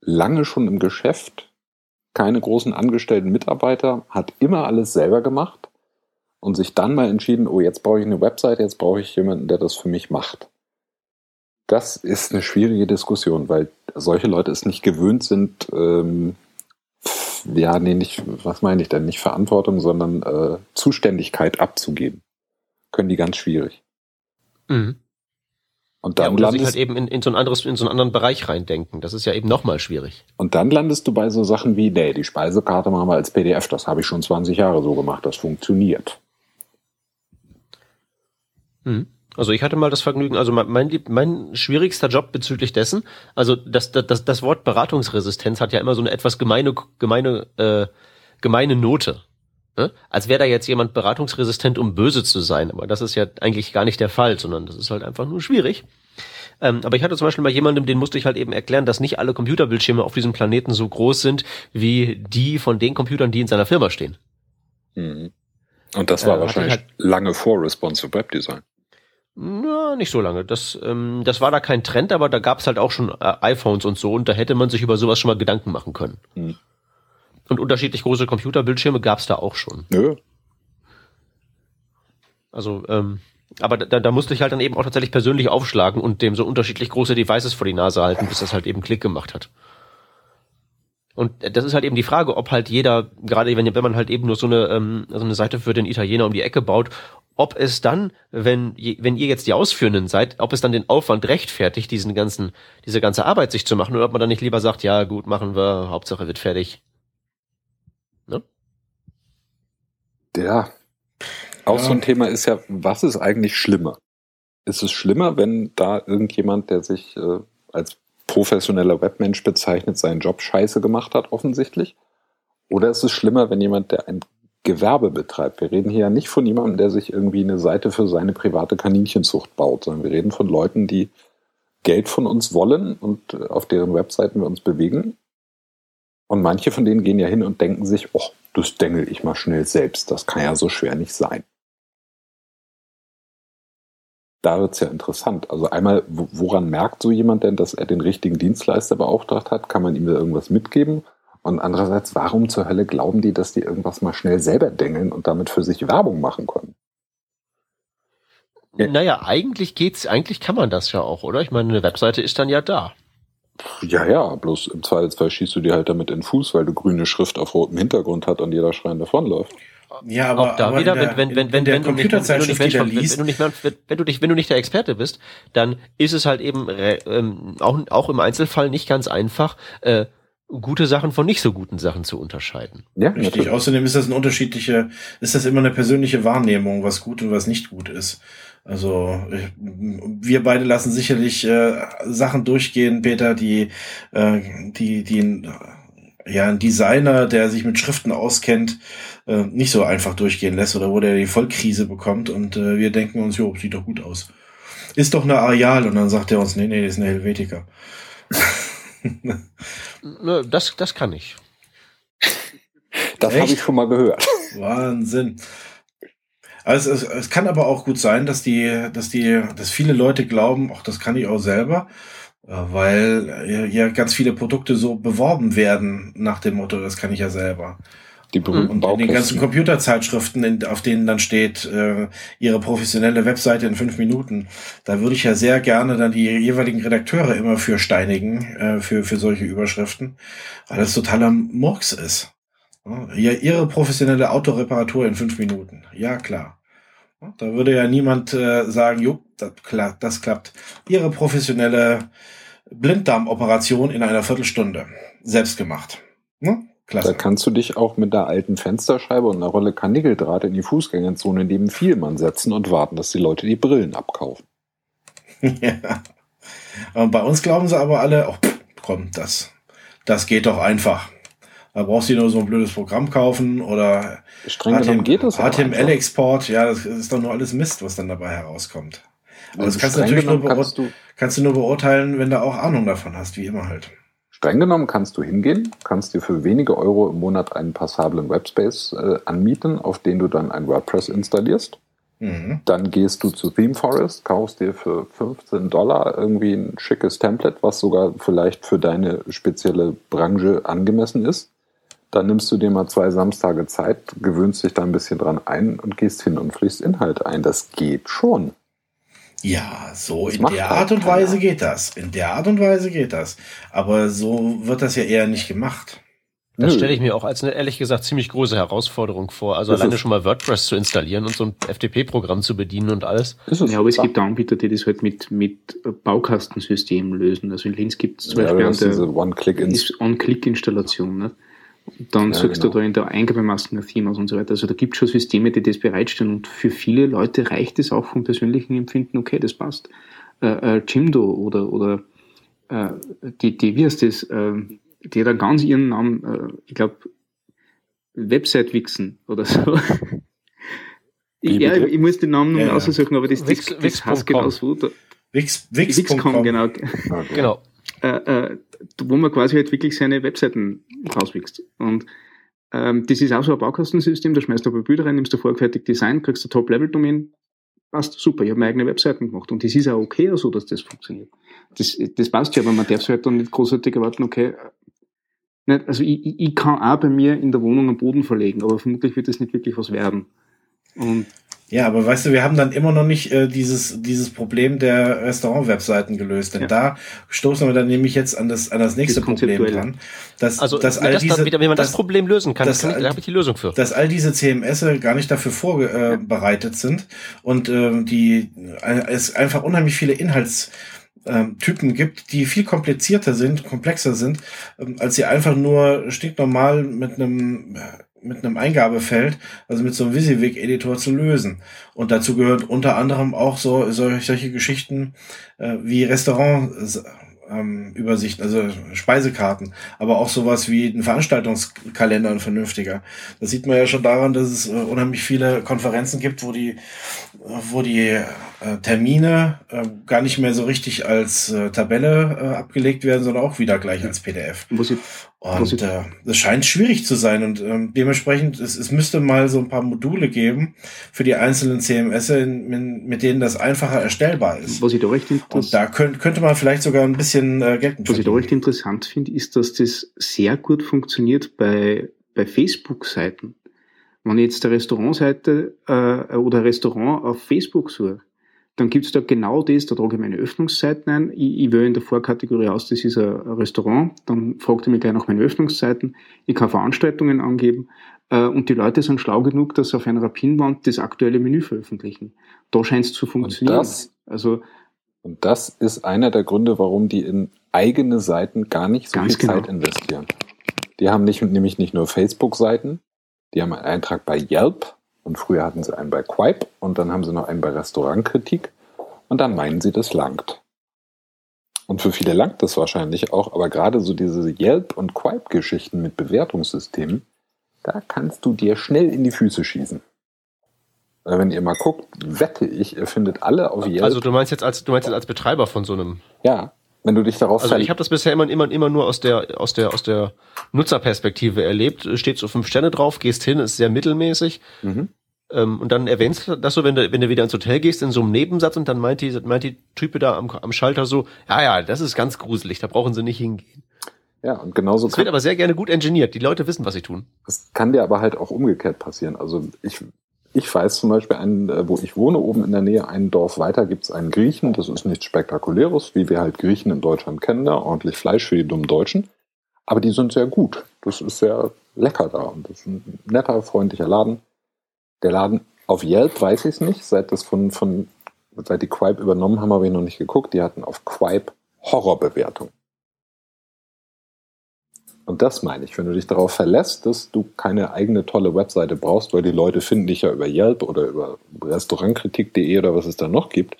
lange schon im Geschäft, keine großen angestellten Mitarbeiter, hat immer alles selber gemacht und sich dann mal entschieden, oh, jetzt brauche ich eine Website, jetzt brauche ich jemanden, der das für mich macht. Das ist eine schwierige Diskussion, weil solche Leute es nicht gewöhnt sind, ähm, ja, nee, nicht, was meine ich denn? Nicht Verantwortung, sondern äh, Zuständigkeit abzugeben. Können die ganz schwierig. Mhm. Und dann ja, oder landest, sich halt eben in, in so ein anderes, in so einen anderen Bereich reindenken. Das ist ja eben nochmal schwierig. Und dann landest du bei so Sachen wie, nee, die Speisekarte machen wir als PDF. Das habe ich schon 20 Jahre so gemacht. Das funktioniert. Mhm. Also ich hatte mal das Vergnügen, also mein, mein schwierigster Job bezüglich dessen, also das, das, das Wort Beratungsresistenz hat ja immer so eine etwas gemeine, gemeine, äh, gemeine Note. Ne? Als wäre da jetzt jemand beratungsresistent, um böse zu sein. Aber das ist ja eigentlich gar nicht der Fall, sondern das ist halt einfach nur schwierig. Ähm, aber ich hatte zum Beispiel bei jemandem, den musste ich halt eben erklären, dass nicht alle Computerbildschirme auf diesem Planeten so groß sind, wie die von den Computern, die in seiner Firma stehen. Mhm. Und das war äh, wahrscheinlich halt lange vor Responsive Web Design. Na, nicht so lange. Das, ähm, das war da kein Trend, aber da gab es halt auch schon äh, iPhones und so und da hätte man sich über sowas schon mal Gedanken machen können. Mhm. Und unterschiedlich große Computerbildschirme gab es da auch schon. Nö. Also, ähm, aber da, da musste ich halt dann eben auch tatsächlich persönlich aufschlagen und dem so unterschiedlich große Devices vor die Nase halten, bis das halt eben Klick gemacht hat. Und das ist halt eben die Frage, ob halt jeder, gerade wenn, wenn man halt eben nur so eine, ähm, so eine Seite für den Italiener um die Ecke baut, ob es dann, wenn, wenn ihr jetzt die Ausführenden seid, ob es dann den Aufwand rechtfertigt, diesen ganzen, diese ganze Arbeit sich zu machen, oder ob man dann nicht lieber sagt, ja gut, machen wir, Hauptsache wird fertig. Ja. Auch ja. so ein Thema ist ja, was ist eigentlich schlimmer? Ist es schlimmer, wenn da irgendjemand, der sich äh, als professioneller Webmensch bezeichnet, seinen Job scheiße gemacht hat, offensichtlich? Oder ist es schlimmer, wenn jemand, der ein Gewerbe betreibt? Wir reden hier ja nicht von jemandem, der sich irgendwie eine Seite für seine private Kaninchenzucht baut, sondern wir reden von Leuten, die Geld von uns wollen und äh, auf deren Webseiten wir uns bewegen. Und manche von denen gehen ja hin und denken sich, oh, das dengel ich mal schnell selbst. Das kann ja so schwer nicht sein. Da wird's ja interessant. Also einmal, woran merkt so jemand denn, dass er den richtigen Dienstleister beauftragt hat? Kann man ihm da irgendwas mitgeben? Und andererseits, warum zur Hölle glauben die, dass die irgendwas mal schnell selber dengeln und damit für sich Werbung machen können? Ja. Naja, eigentlich geht's, eigentlich kann man das ja auch, oder? Ich meine, eine Webseite ist dann ja da. Ja, ja, bloß im Zweifelsfall schießt du dir halt damit in den Fuß, weil du grüne Schrift auf rotem Hintergrund hat und jeder schreien davonläuft. Ja, aber, auch da aber wieder, der, wenn, wenn, wenn, wenn, du nicht, wenn, du nicht, wenn, wenn, du nicht, wenn du dich, wenn du nicht der Experte bist, dann ist es halt eben ähm, auch, auch im Einzelfall nicht ganz einfach, äh, gute Sachen von nicht so guten Sachen zu unterscheiden. Ja, richtig. Natürlich. Außerdem ist das ein unterschiedliche, ist das immer eine persönliche Wahrnehmung, was gut und was nicht gut ist. Also wir beide lassen sicherlich äh, Sachen durchgehen, Peter, die äh, die die ja ein Designer, der sich mit Schriften auskennt, äh, nicht so einfach durchgehen lässt oder wo der die Vollkrise bekommt und äh, wir denken uns, jo, sieht doch gut aus. Ist doch eine Areal und dann sagt er uns, nee, nee, das ist eine Helvetica. das, das kann ich. Das habe ich schon mal gehört. Wahnsinn. Also es, es kann aber auch gut sein, dass die, dass die, dass viele Leute glauben, ach, das kann ich auch selber, äh, weil ja ganz viele Produkte so beworben werden nach dem Motto, das kann ich ja selber. Die berühmten Und in den ganzen Computerzeitschriften, in, auf denen dann steht, äh, ihre professionelle Webseite in fünf Minuten, da würde ich ja sehr gerne dann die jeweiligen Redakteure immer für steinigen, äh, für, für solche Überschriften, weil das totaler Murks ist. Ja, ihre professionelle Autoreparatur in fünf Minuten. Ja, klar. Da würde ja niemand äh, sagen, jo, das, klappt, das klappt. Ihre professionelle Blinddarmoperation in einer Viertelstunde. Selbst gemacht. Ne? Klasse. Da kannst du dich auch mit der alten Fensterscheibe und einer Rolle Kanickeldraht in die Fußgängerzone neben Vielmann setzen und warten, dass die Leute die Brillen abkaufen. ja. Und bei uns glauben sie aber alle, oh, komm, das, das geht doch einfach. Da brauchst du nur so ein blödes Programm kaufen oder HTML-Export. Ja, das ist doch nur alles Mist, was dann dabei herauskommt. Aber das kannst du natürlich nur, kannst du, kannst du nur beurteilen, wenn du auch Ahnung davon hast, wie immer halt. Streng genommen kannst du hingehen, kannst dir für wenige Euro im Monat einen passablen Webspace äh, anmieten, auf den du dann ein WordPress installierst. Mhm. Dann gehst du zu ThemeForest, kaufst dir für 15 Dollar irgendwie ein schickes Template, was sogar vielleicht für deine spezielle Branche angemessen ist. Dann nimmst du dir mal zwei Samstage Zeit, gewöhnst dich da ein bisschen dran ein und gehst hin und fließt Inhalt ein. Das geht schon. Ja, so das in der Art und Weise keiner. geht das. In der Art und Weise geht das. Aber so wird das ja eher nicht gemacht. Das stelle ich mir auch als eine ehrlich gesagt ziemlich große Herausforderung vor. Also das alleine schon mal WordPress zu installieren und so ein FTP-Programm zu bedienen und alles. Ja, aber es gibt Anbieter, die das halt mit, mit Baukastensystemen lösen. Also in Linz gibt es zum ja, Beispiel eine One-Click-Installation. One dann ja, suchst genau. du da in der Eingabemasken ein Theme aus und so weiter. Also da gibt es schon Systeme, die das bereitstellen und für viele Leute reicht es auch vom persönlichen Empfinden, okay, das passt. Äh, äh, Jimdo oder, oder äh, die, die, wie heißt das, äh, die dann ganz ihren Namen, äh, ich glaube, Website wichsen oder so. ich, ja, ich, muss den Namen noch ja, aussuchen, aber das, das, das, das heißt genau so. Wix, Wix, Wix.com, genau. Okay. Genau. Äh, äh, wo man quasi halt wirklich seine Webseiten rauswächst. Und ähm, das ist auch so ein Baukastensystem, da schmeißt du aber Bilder rein, nimmst du vorgefertigt Design, kriegst du Top-Level-Domain, passt super, ich habe meine eigene Webseiten gemacht. Und das ist auch okay so, dass das funktioniert. Das, das passt ja, aber man darf sich halt dann nicht großartig erwarten, okay, nicht, also ich, ich kann auch bei mir in der Wohnung einen Boden verlegen, aber vermutlich wird das nicht wirklich was werden. Und ja, aber weißt du, wir haben dann immer noch nicht äh, dieses, dieses Problem der Restaurant-Webseiten gelöst. Denn ja. da stoßen wir dann nämlich jetzt an das, an das nächste das Problem dran. Dass, also, dass all das diese, wie, man das, das, Problem lösen kann, das, kann, da habe ich die Lösung für. Dass all diese CMS gar nicht dafür vorbereitet äh, sind und äh, die äh, es einfach unheimlich viele Inhalts Typen gibt, die viel komplizierter sind, komplexer sind, ähm, als sie einfach nur stinknormal mit einem mit einem Eingabefeld, also mit so einem WYSIWYG-Editor zu lösen. Und dazu gehört unter anderem auch so, solche Geschichten äh, wie Restaurant ähm, Übersichten, also Speisekarten, aber auch sowas wie ein Veranstaltungskalender, ein vernünftiger. Das sieht man ja schon daran, dass es äh, unheimlich viele Konferenzen gibt, wo die, wo die äh, Termine äh, gar nicht mehr so richtig als äh, Tabelle äh, abgelegt werden, sondern auch wieder gleich als PDF. Muss ich, und äh, das scheint schwierig zu sein und ähm, dementsprechend, es, es müsste mal so ein paar Module geben für die einzelnen CMS, in, in, mit denen das einfacher erstellbar ist. Was ich da recht und da könnt, könnte man vielleicht sogar ein bisschen äh, Geld Was ich da recht interessant finde, ist, dass das sehr gut funktioniert bei, bei Facebook-Seiten. Wenn ich jetzt eine Restaurantseite äh, oder Restaurant auf Facebook suche, dann gibt's da genau das, da trage ich meine Öffnungszeiten ein. Ich, ich wähle in der Vorkategorie aus, das ist ein Restaurant. Dann fragt er mich gleich nach meinen Öffnungszeiten. Ich kann Veranstaltungen angeben. Äh, und die Leute sind schlau genug, dass sie auf einer Pinwand das aktuelle Menü veröffentlichen. Da scheint es zu funktionieren. Und das, also, und das ist einer der Gründe, warum die in eigene Seiten gar nicht so viel genau. Zeit investieren. Die haben nicht, nämlich nicht nur Facebook-Seiten, die haben einen Eintrag bei Yelp, und früher hatten sie einen bei Quipe und dann haben sie noch einen bei Restaurantkritik. Und dann meinen sie, das langt. Und für viele langt das wahrscheinlich auch, aber gerade so diese Yelp- und Quipe-Geschichten mit Bewertungssystemen, da kannst du dir schnell in die Füße schießen. Wenn ihr mal guckt, wette ich, ihr findet alle auf Yelp. Also du meinst jetzt als du meinst jetzt als Betreiber von so einem. Ja, wenn du dich darauf Also ich habe das bisher immer, immer, immer nur aus der, aus der, aus der Nutzerperspektive erlebt. Steht so fünf Sterne drauf, gehst hin, ist sehr mittelmäßig. Mhm. Ähm, und dann erwähnst du das so, wenn du, wenn du wieder ins Hotel gehst, in so einem Nebensatz und dann meint die, meint die Type da am, am Schalter so, ja, ja, das ist ganz gruselig, da brauchen sie nicht hingehen. Ja, und genauso. Es wird aber sehr gerne gut engineert. Die Leute wissen, was sie tun. Das kann dir aber halt auch umgekehrt passieren. Also ich ich weiß zum Beispiel, einen, äh, wo ich wohne, oben in der Nähe, ein Dorf weiter, gibt es einen Griechen. Das ist nichts Spektakuläres, wie wir halt Griechen in Deutschland kennen, da ordentlich Fleisch für die dummen Deutschen. Aber die sind sehr gut. Das ist sehr lecker da und das ist ein netter, freundlicher Laden. Der Laden auf Yelp weiß ich es nicht. Seit das von, von, seit die Quipe übernommen haben, habe ich noch nicht geguckt. Die hatten auf Quipe Horrorbewertung. Und das meine ich, wenn du dich darauf verlässt, dass du keine eigene tolle Webseite brauchst, weil die Leute finden dich ja über Yelp oder über Restaurantkritik.de oder was es da noch gibt,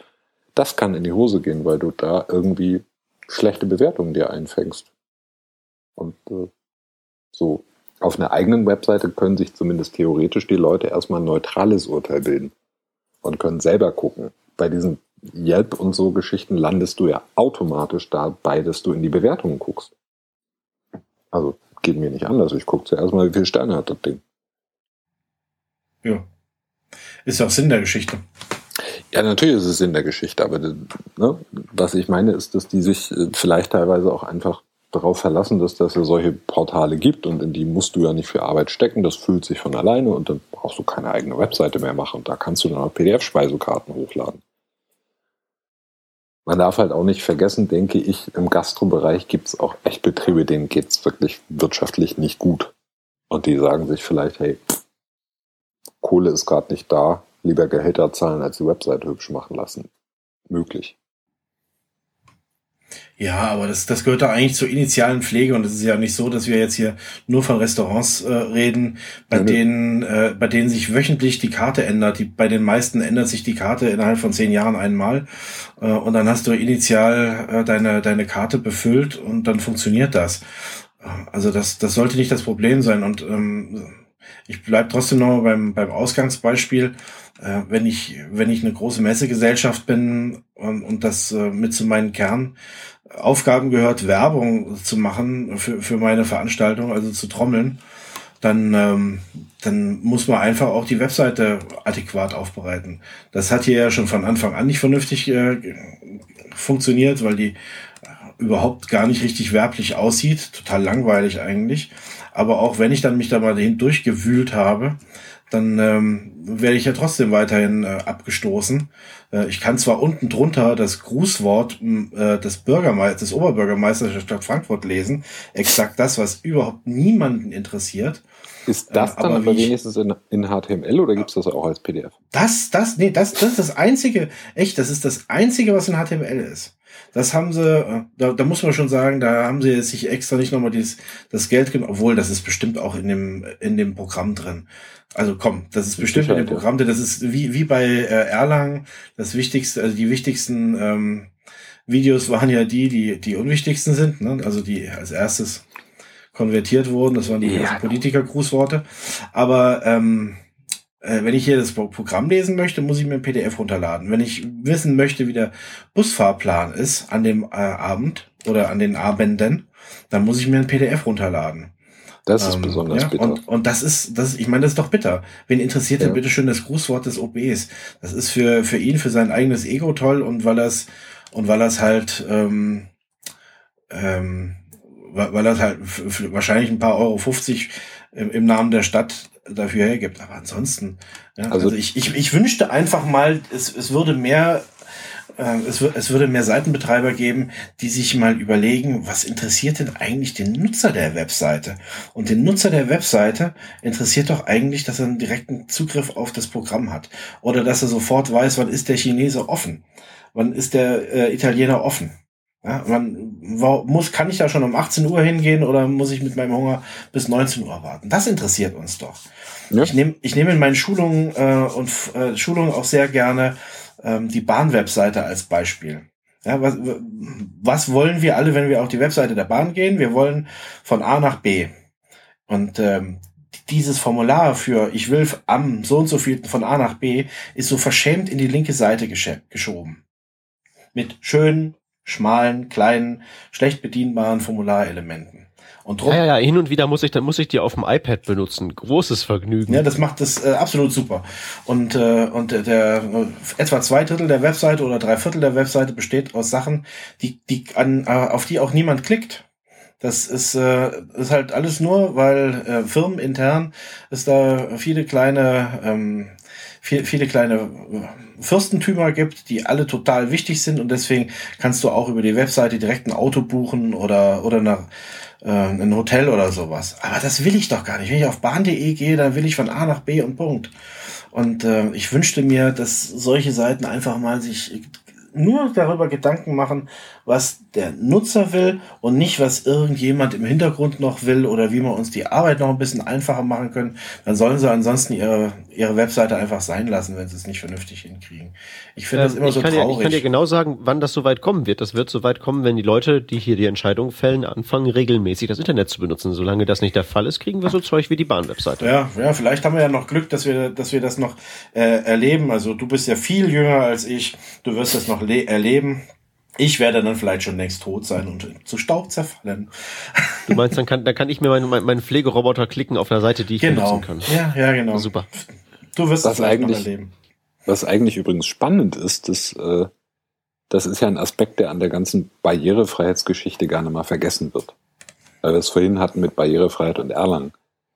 das kann in die Hose gehen, weil du da irgendwie schlechte Bewertungen dir einfängst. Und äh, so auf einer eigenen Webseite können sich zumindest theoretisch die Leute erstmal ein neutrales Urteil bilden und können selber gucken. Bei diesen Yelp und so Geschichten landest du ja automatisch dabei, dass du in die Bewertungen guckst. Also geht mir nicht anders. Ich gucke zuerst mal, wie viele Sterne hat das Ding. Ja. Ist ja auch Sinn der Geschichte. Ja, natürlich ist es Sinn der Geschichte, aber ne, was ich meine, ist, dass die sich äh, vielleicht teilweise auch einfach darauf verlassen, dass das ja solche Portale gibt und in die musst du ja nicht für Arbeit stecken, das fühlt sich von alleine und dann brauchst du keine eigene Webseite mehr machen. Da kannst du dann auch PDF-Speisekarten hochladen. Man darf halt auch nicht vergessen, denke ich, im Gastrobereich gibt es auch echt Betriebe, denen geht es wirklich wirtschaftlich nicht gut. Und die sagen sich vielleicht, hey, Kohle ist gerade nicht da, lieber Gehälter zahlen, als die Webseite hübsch machen lassen. Möglich. Ja, aber das, das gehört da eigentlich zur initialen Pflege und es ist ja nicht so, dass wir jetzt hier nur von Restaurants äh, reden, bei ja, denen äh, bei denen sich wöchentlich die Karte ändert. Die, bei den meisten ändert sich die Karte innerhalb von zehn Jahren einmal äh, und dann hast du initial äh, deine deine Karte befüllt und dann funktioniert das. Also das das sollte nicht das Problem sein und ähm, ich bleib trotzdem noch beim beim Ausgangsbeispiel äh, wenn ich, wenn ich eine große Messegesellschaft bin und, und das äh, mit zu meinen Kernaufgaben gehört, Werbung zu machen für, für meine Veranstaltung, also zu trommeln, dann, ähm, dann muss man einfach auch die Webseite adäquat aufbereiten. Das hat hier ja schon von Anfang an nicht vernünftig äh, funktioniert, weil die überhaupt gar nicht richtig werblich aussieht. Total langweilig eigentlich. Aber auch wenn ich dann mich da mal dahin durchgewühlt habe, dann ähm, werde ich ja trotzdem weiterhin äh, abgestoßen. Äh, ich kann zwar unten drunter das Grußwort äh, des Bürgermeisters, des Oberbürgermeisters der Stadt Frankfurt lesen, exakt das, was überhaupt niemanden interessiert. Ist das äh, dann aber, aber wenigstens in, in, HTML oder gibt's das auch als PDF? Das, das, nee, das, das ist das einzige, echt, das ist das einzige, was in HTML ist. Das haben sie, äh, da, da muss man schon sagen, da haben sie sich extra nicht nochmal dieses, das Geld genommen, obwohl das ist bestimmt auch in dem, in dem Programm drin. Also komm, das ist bestimmt in dem Programm, denn das ist wie, wie bei äh, Erlangen das Wichtigste, also die wichtigsten ähm, Videos waren ja die, die die unwichtigsten sind, ne? also die als erstes konvertiert wurden, das waren die ja. Politiker-Grußworte. Aber ähm, äh, wenn ich hier das Programm lesen möchte, muss ich mir ein PDF runterladen. Wenn ich wissen möchte, wie der Busfahrplan ist an dem äh, Abend oder an den Abenden, dann muss ich mir ein PDF runterladen. Das ist ähm, besonders ja, bitter. Und, und das ist, das, ich meine, das ist doch bitter. Wen interessiert ja. denn bitte schön das Grußwort des OBs? Das ist für, für ihn, für sein eigenes Ego toll und weil es, und weil es halt, ähm, ähm, weil es halt wahrscheinlich ein paar Euro 50 im, im Namen der Stadt dafür hergibt. Aber ansonsten, ja, also, also ich, ich, ich wünschte einfach mal, es, es würde mehr äh, es, es würde mehr Seitenbetreiber geben, die sich mal überlegen, was interessiert denn eigentlich den Nutzer der Webseite? Und den Nutzer der Webseite interessiert doch eigentlich, dass er einen direkten Zugriff auf das Programm hat. Oder dass er sofort weiß, wann ist der Chinese offen? Wann ist der äh, Italiener offen? Ja, man muss, kann ich da schon um 18 Uhr hingehen oder muss ich mit meinem Hunger bis 19 Uhr warten? Das interessiert uns doch. Ja. Ich nehme ich nehme in meinen Schulungen äh, und äh, Schulungen auch sehr gerne ähm, die Bahn-Webseite als Beispiel. Ja, was, was wollen wir alle, wenn wir auf die Webseite der Bahn gehen? Wir wollen von A nach B. Und ähm, dieses Formular für ich will am so und so viel von A nach B ist so verschämt in die linke Seite geschoben. Mit schönen, schmalen, kleinen, schlecht bedienbaren Formularelementen. Und drum, ja, ja, ja, hin und wieder muss ich, dann muss ich die auf dem iPad benutzen. Großes Vergnügen. Ja, das macht das äh, absolut super. Und, äh, und der, der äh, etwa zwei Drittel der Webseite oder drei Viertel der Webseite besteht aus Sachen, die, die an, äh, auf die auch niemand klickt. Das ist, äh, ist halt alles nur, weil äh, Firmen intern es da viele kleine, ähm, viel, viele kleine Fürstentümer gibt, die alle total wichtig sind und deswegen kannst du auch über die Webseite direkt ein Auto buchen oder, oder eine äh, ein Hotel oder sowas. Aber das will ich doch gar nicht. Wenn ich auf bahn.de gehe, dann will ich von A nach B und Punkt. Und äh, ich wünschte mir, dass solche Seiten einfach mal sich nur darüber Gedanken machen, was der Nutzer will und nicht, was irgendjemand im Hintergrund noch will oder wie wir uns die Arbeit noch ein bisschen einfacher machen können, dann sollen sie ansonsten ihre, ihre Webseite einfach sein lassen, wenn sie es nicht vernünftig hinkriegen. Ich finde ähm, das immer so traurig. Ja, ich kann dir genau sagen, wann das so weit kommen wird. Das wird so weit kommen, wenn die Leute, die hier die Entscheidung fällen, anfangen, regelmäßig das Internet zu benutzen. Solange das nicht der Fall ist, kriegen wir so Zeug wie die Bahnwebseite. Ja, ja, vielleicht haben wir ja noch Glück, dass wir, dass wir das noch äh, erleben. Also du bist ja viel jünger als ich. Du wirst das noch erleben. Ich werde dann vielleicht schon längst tot sein und zu Staub zerfallen. Du meinst, dann kann, dann kann ich mir meinen, meinen Pflegeroboter klicken auf der Seite, die ich genau. benutzen kann. Ja, ja, genau. Super. Du wirst das noch erleben. Was eigentlich übrigens spannend ist, das, äh, das ist ja ein Aspekt, der an der ganzen Barrierefreiheitsgeschichte gerne mal vergessen wird. Weil wir es vorhin hatten mit Barrierefreiheit und Erlangen.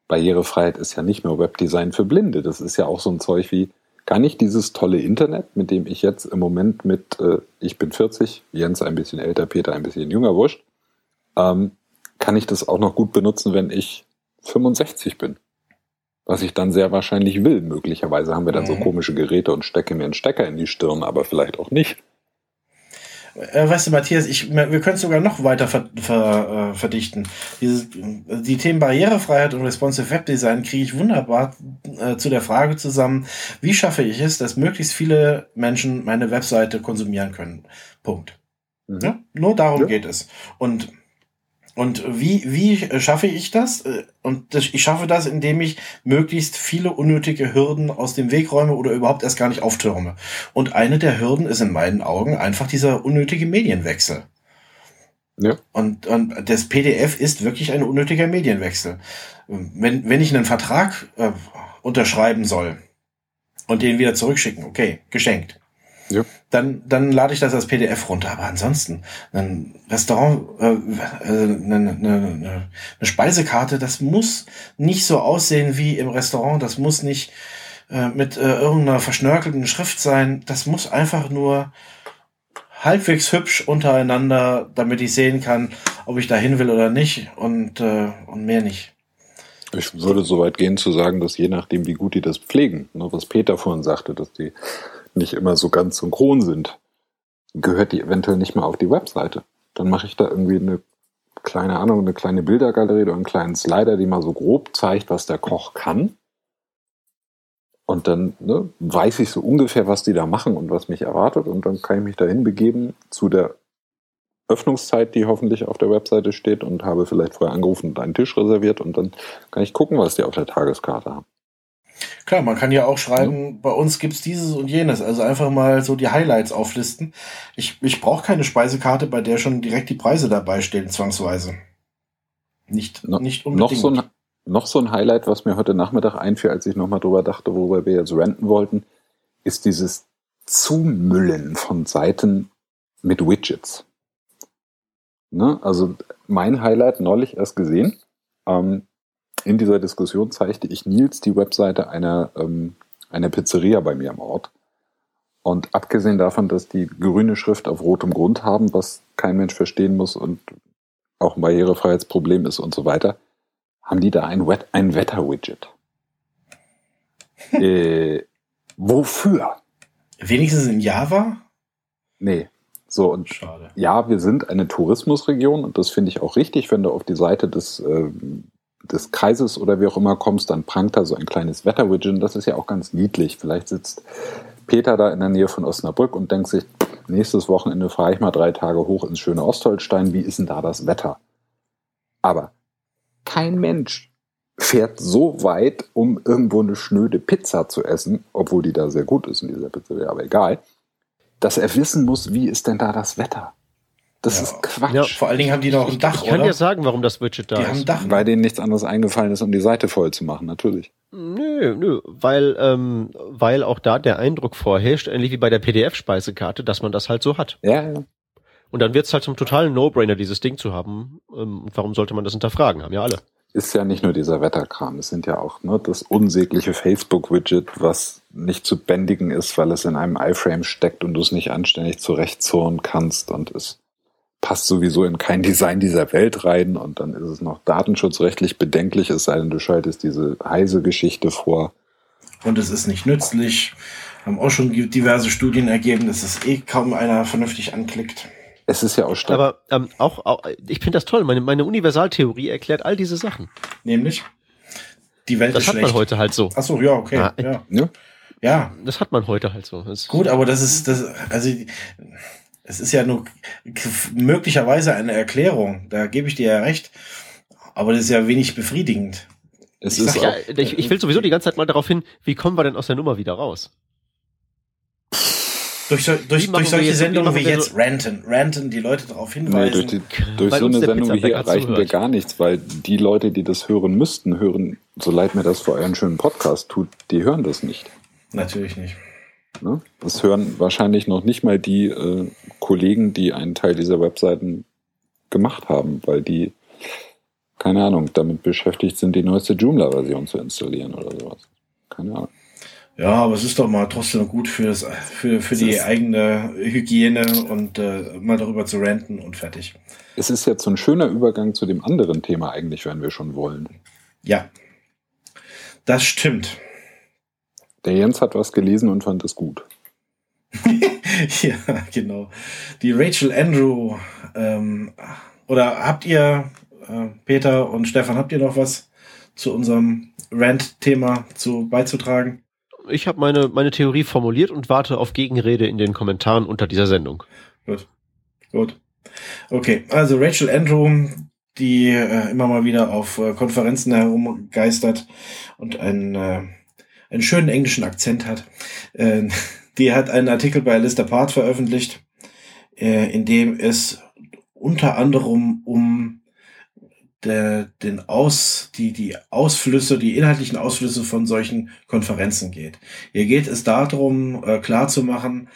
Barrierefreiheit ist ja nicht nur Webdesign für Blinde, das ist ja auch so ein Zeug wie kann ich dieses tolle Internet, mit dem ich jetzt im Moment mit, äh, ich bin 40, Jens ein bisschen älter, Peter ein bisschen jünger, wurscht, ähm, kann ich das auch noch gut benutzen, wenn ich 65 bin? Was ich dann sehr wahrscheinlich will. Möglicherweise haben wir dann mhm. so komische Geräte und stecke mir einen Stecker in die Stirn, aber vielleicht auch nicht. Äh, weißt du, Matthias, ich, wir können es sogar noch weiter ver, ver, äh, verdichten. Diese, die Themen Barrierefreiheit und Responsive Web Design kriege ich wunderbar äh, zu der Frage zusammen, wie schaffe ich es, dass möglichst viele Menschen meine Webseite konsumieren können. Punkt. Mhm. Ja? Nur darum ja. geht es. Und und wie, wie schaffe ich das? Äh, und ich schaffe das, indem ich möglichst viele unnötige Hürden aus dem Weg räume oder überhaupt erst gar nicht auftürme. Und eine der Hürden ist in meinen Augen einfach dieser unnötige Medienwechsel. Ja. Und, und das PDF ist wirklich ein unnötiger Medienwechsel. Wenn, wenn ich einen Vertrag äh, unterschreiben soll und den wieder zurückschicken, okay, geschenkt. Ja. Dann, dann lade ich das als PDF runter. Aber ansonsten, ein Restaurant, äh, äh, eine, eine, eine Speisekarte, das muss nicht so aussehen wie im Restaurant. Das muss nicht äh, mit äh, irgendeiner verschnörkelten Schrift sein. Das muss einfach nur halbwegs hübsch untereinander, damit ich sehen kann, ob ich da hin will oder nicht und, äh, und mehr nicht. Ich würde so weit gehen zu sagen, dass je nachdem, wie gut die das pflegen, ne, was Peter vorhin sagte, dass die nicht immer so ganz synchron sind, gehört die eventuell nicht mehr auf die Webseite. Dann mache ich da irgendwie eine kleine Ahnung, eine kleine Bildergalerie oder einen kleinen Slider, die mal so grob zeigt, was der Koch kann. Und dann ne, weiß ich so ungefähr, was die da machen und was mich erwartet. Und dann kann ich mich dahin begeben zu der Öffnungszeit, die hoffentlich auf der Webseite steht und habe vielleicht vorher angerufen und einen Tisch reserviert und dann kann ich gucken, was die auf der Tageskarte haben. Klar, man kann ja auch schreiben, ja. bei uns gibt's dieses und jenes. Also einfach mal so die Highlights auflisten. Ich, ich brauche keine Speisekarte, bei der schon direkt die Preise dabei stehen, zwangsweise. Nicht, no, nicht unbedingt. Noch so, ein, noch so ein Highlight, was mir heute Nachmittag einfiel, als ich nochmal drüber dachte, worüber wir jetzt renten wollten, ist dieses Zumüllen von Seiten mit Widgets. Ne? Also mein Highlight neulich erst gesehen. Ähm, in dieser Diskussion zeigte ich Nils die Webseite einer, ähm, einer Pizzeria bei mir im Ort. Und abgesehen davon, dass die grüne Schrift auf rotem Grund haben, was kein Mensch verstehen muss und auch ein Barrierefreiheitsproblem ist und so weiter, haben die da ein, Wet ein Wetter-Widget. äh, wofür? Wenigstens in Java? Nee. So, und Schade. ja, wir sind eine Tourismusregion und das finde ich auch richtig, wenn du auf die Seite des, äh, des Kreises oder wie auch immer kommst, dann prangt da so ein kleines Wetter-Widget. Das ist ja auch ganz niedlich. Vielleicht sitzt Peter da in der Nähe von Osnabrück und denkt sich, nächstes Wochenende fahre ich mal drei Tage hoch ins schöne Ostholstein. Wie ist denn da das Wetter? Aber kein Mensch fährt so weit, um irgendwo eine schnöde Pizza zu essen, obwohl die da sehr gut ist in dieser Pizzeria, aber egal, dass er wissen muss, wie ist denn da das Wetter? Das ja. ist Quatsch. Ja, vor allen Dingen haben die noch ein Dach, Ich kann oder? dir sagen, warum das Widget da die ist. Haben ein Dach. Weil denen nichts anderes eingefallen ist, um die Seite voll zu machen, natürlich. Nö, nö, weil, ähm, weil auch da der Eindruck vorherrscht, ähnlich wie bei der PDF-Speisekarte, dass man das halt so hat. Ja, ja. Und dann wird es halt zum totalen No-Brainer, dieses Ding zu haben. Ähm, warum sollte man das hinterfragen? Haben ja alle ist ja nicht nur dieser Wetterkram, es sind ja auch ne, das unsägliche Facebook-Widget, was nicht zu bändigen ist, weil es in einem iFrame steckt und du es nicht anständig zurechtzurren kannst und es passt sowieso in kein Design dieser Welt rein und dann ist es noch datenschutzrechtlich bedenklich, es sei denn, du schaltest diese heise Geschichte vor. Und es ist nicht nützlich. Haben auch schon diverse Studien ergeben, dass es eh kaum einer vernünftig anklickt. Es ist ja auch stark. Aber ähm, auch, auch, ich finde das toll. Meine, meine Universaltheorie erklärt all diese Sachen. Nämlich? Die Welt das ist schlecht. Das hat man heute halt so. Ach so, ja, okay. Ah, ja. ja. Ja. Das hat man heute halt so. Das Gut, aber das ist, das, also, es ist ja nur möglicherweise eine Erklärung. Da gebe ich dir ja recht. Aber das ist ja wenig befriedigend. Es ich, ist ja, ich, ich will sowieso die ganze Zeit mal darauf hin, wie kommen wir denn aus der Nummer wieder raus? Durch, so, durch, durch solche jetzt, Sendungen wie, wie jetzt so Ranten. Ranten, die Leute darauf hinweisen. Nee, durch, die, durch so eine Sendung wie hier erreichen zuhört. wir gar nichts, weil die Leute, die das hören müssten, hören, so leid mir das für euren schönen Podcast tut, die hören das nicht. Natürlich nicht. Ne? Das hören wahrscheinlich noch nicht mal die äh, Kollegen, die einen Teil dieser Webseiten gemacht haben, weil die, keine Ahnung, damit beschäftigt sind, die neueste Joomla-Version zu installieren oder sowas. Keine Ahnung. Ja, aber es ist doch mal trotzdem gut für, das, für, für die eigene Hygiene und äh, mal darüber zu ranten und fertig. Es ist jetzt so ein schöner Übergang zu dem anderen Thema eigentlich, wenn wir schon wollen. Ja, das stimmt. Der Jens hat was gelesen und fand es gut. ja, genau. Die Rachel Andrew. Ähm, oder habt ihr, äh, Peter und Stefan, habt ihr noch was zu unserem Rant-Thema zu beizutragen? ich habe meine, meine Theorie formuliert und warte auf Gegenrede in den Kommentaren unter dieser Sendung. Gut. Gut. Okay, also Rachel Andrew, die äh, immer mal wieder auf äh, Konferenzen herumgeistert und einen, äh, einen schönen englischen Akzent hat. Äh, die hat einen Artikel bei List Apart veröffentlicht, äh, in dem es unter anderem um der, den Aus, die, die Ausflüsse, die inhaltlichen Ausflüsse von solchen Konferenzen geht. Hier geht es darum, äh, klarzumachen,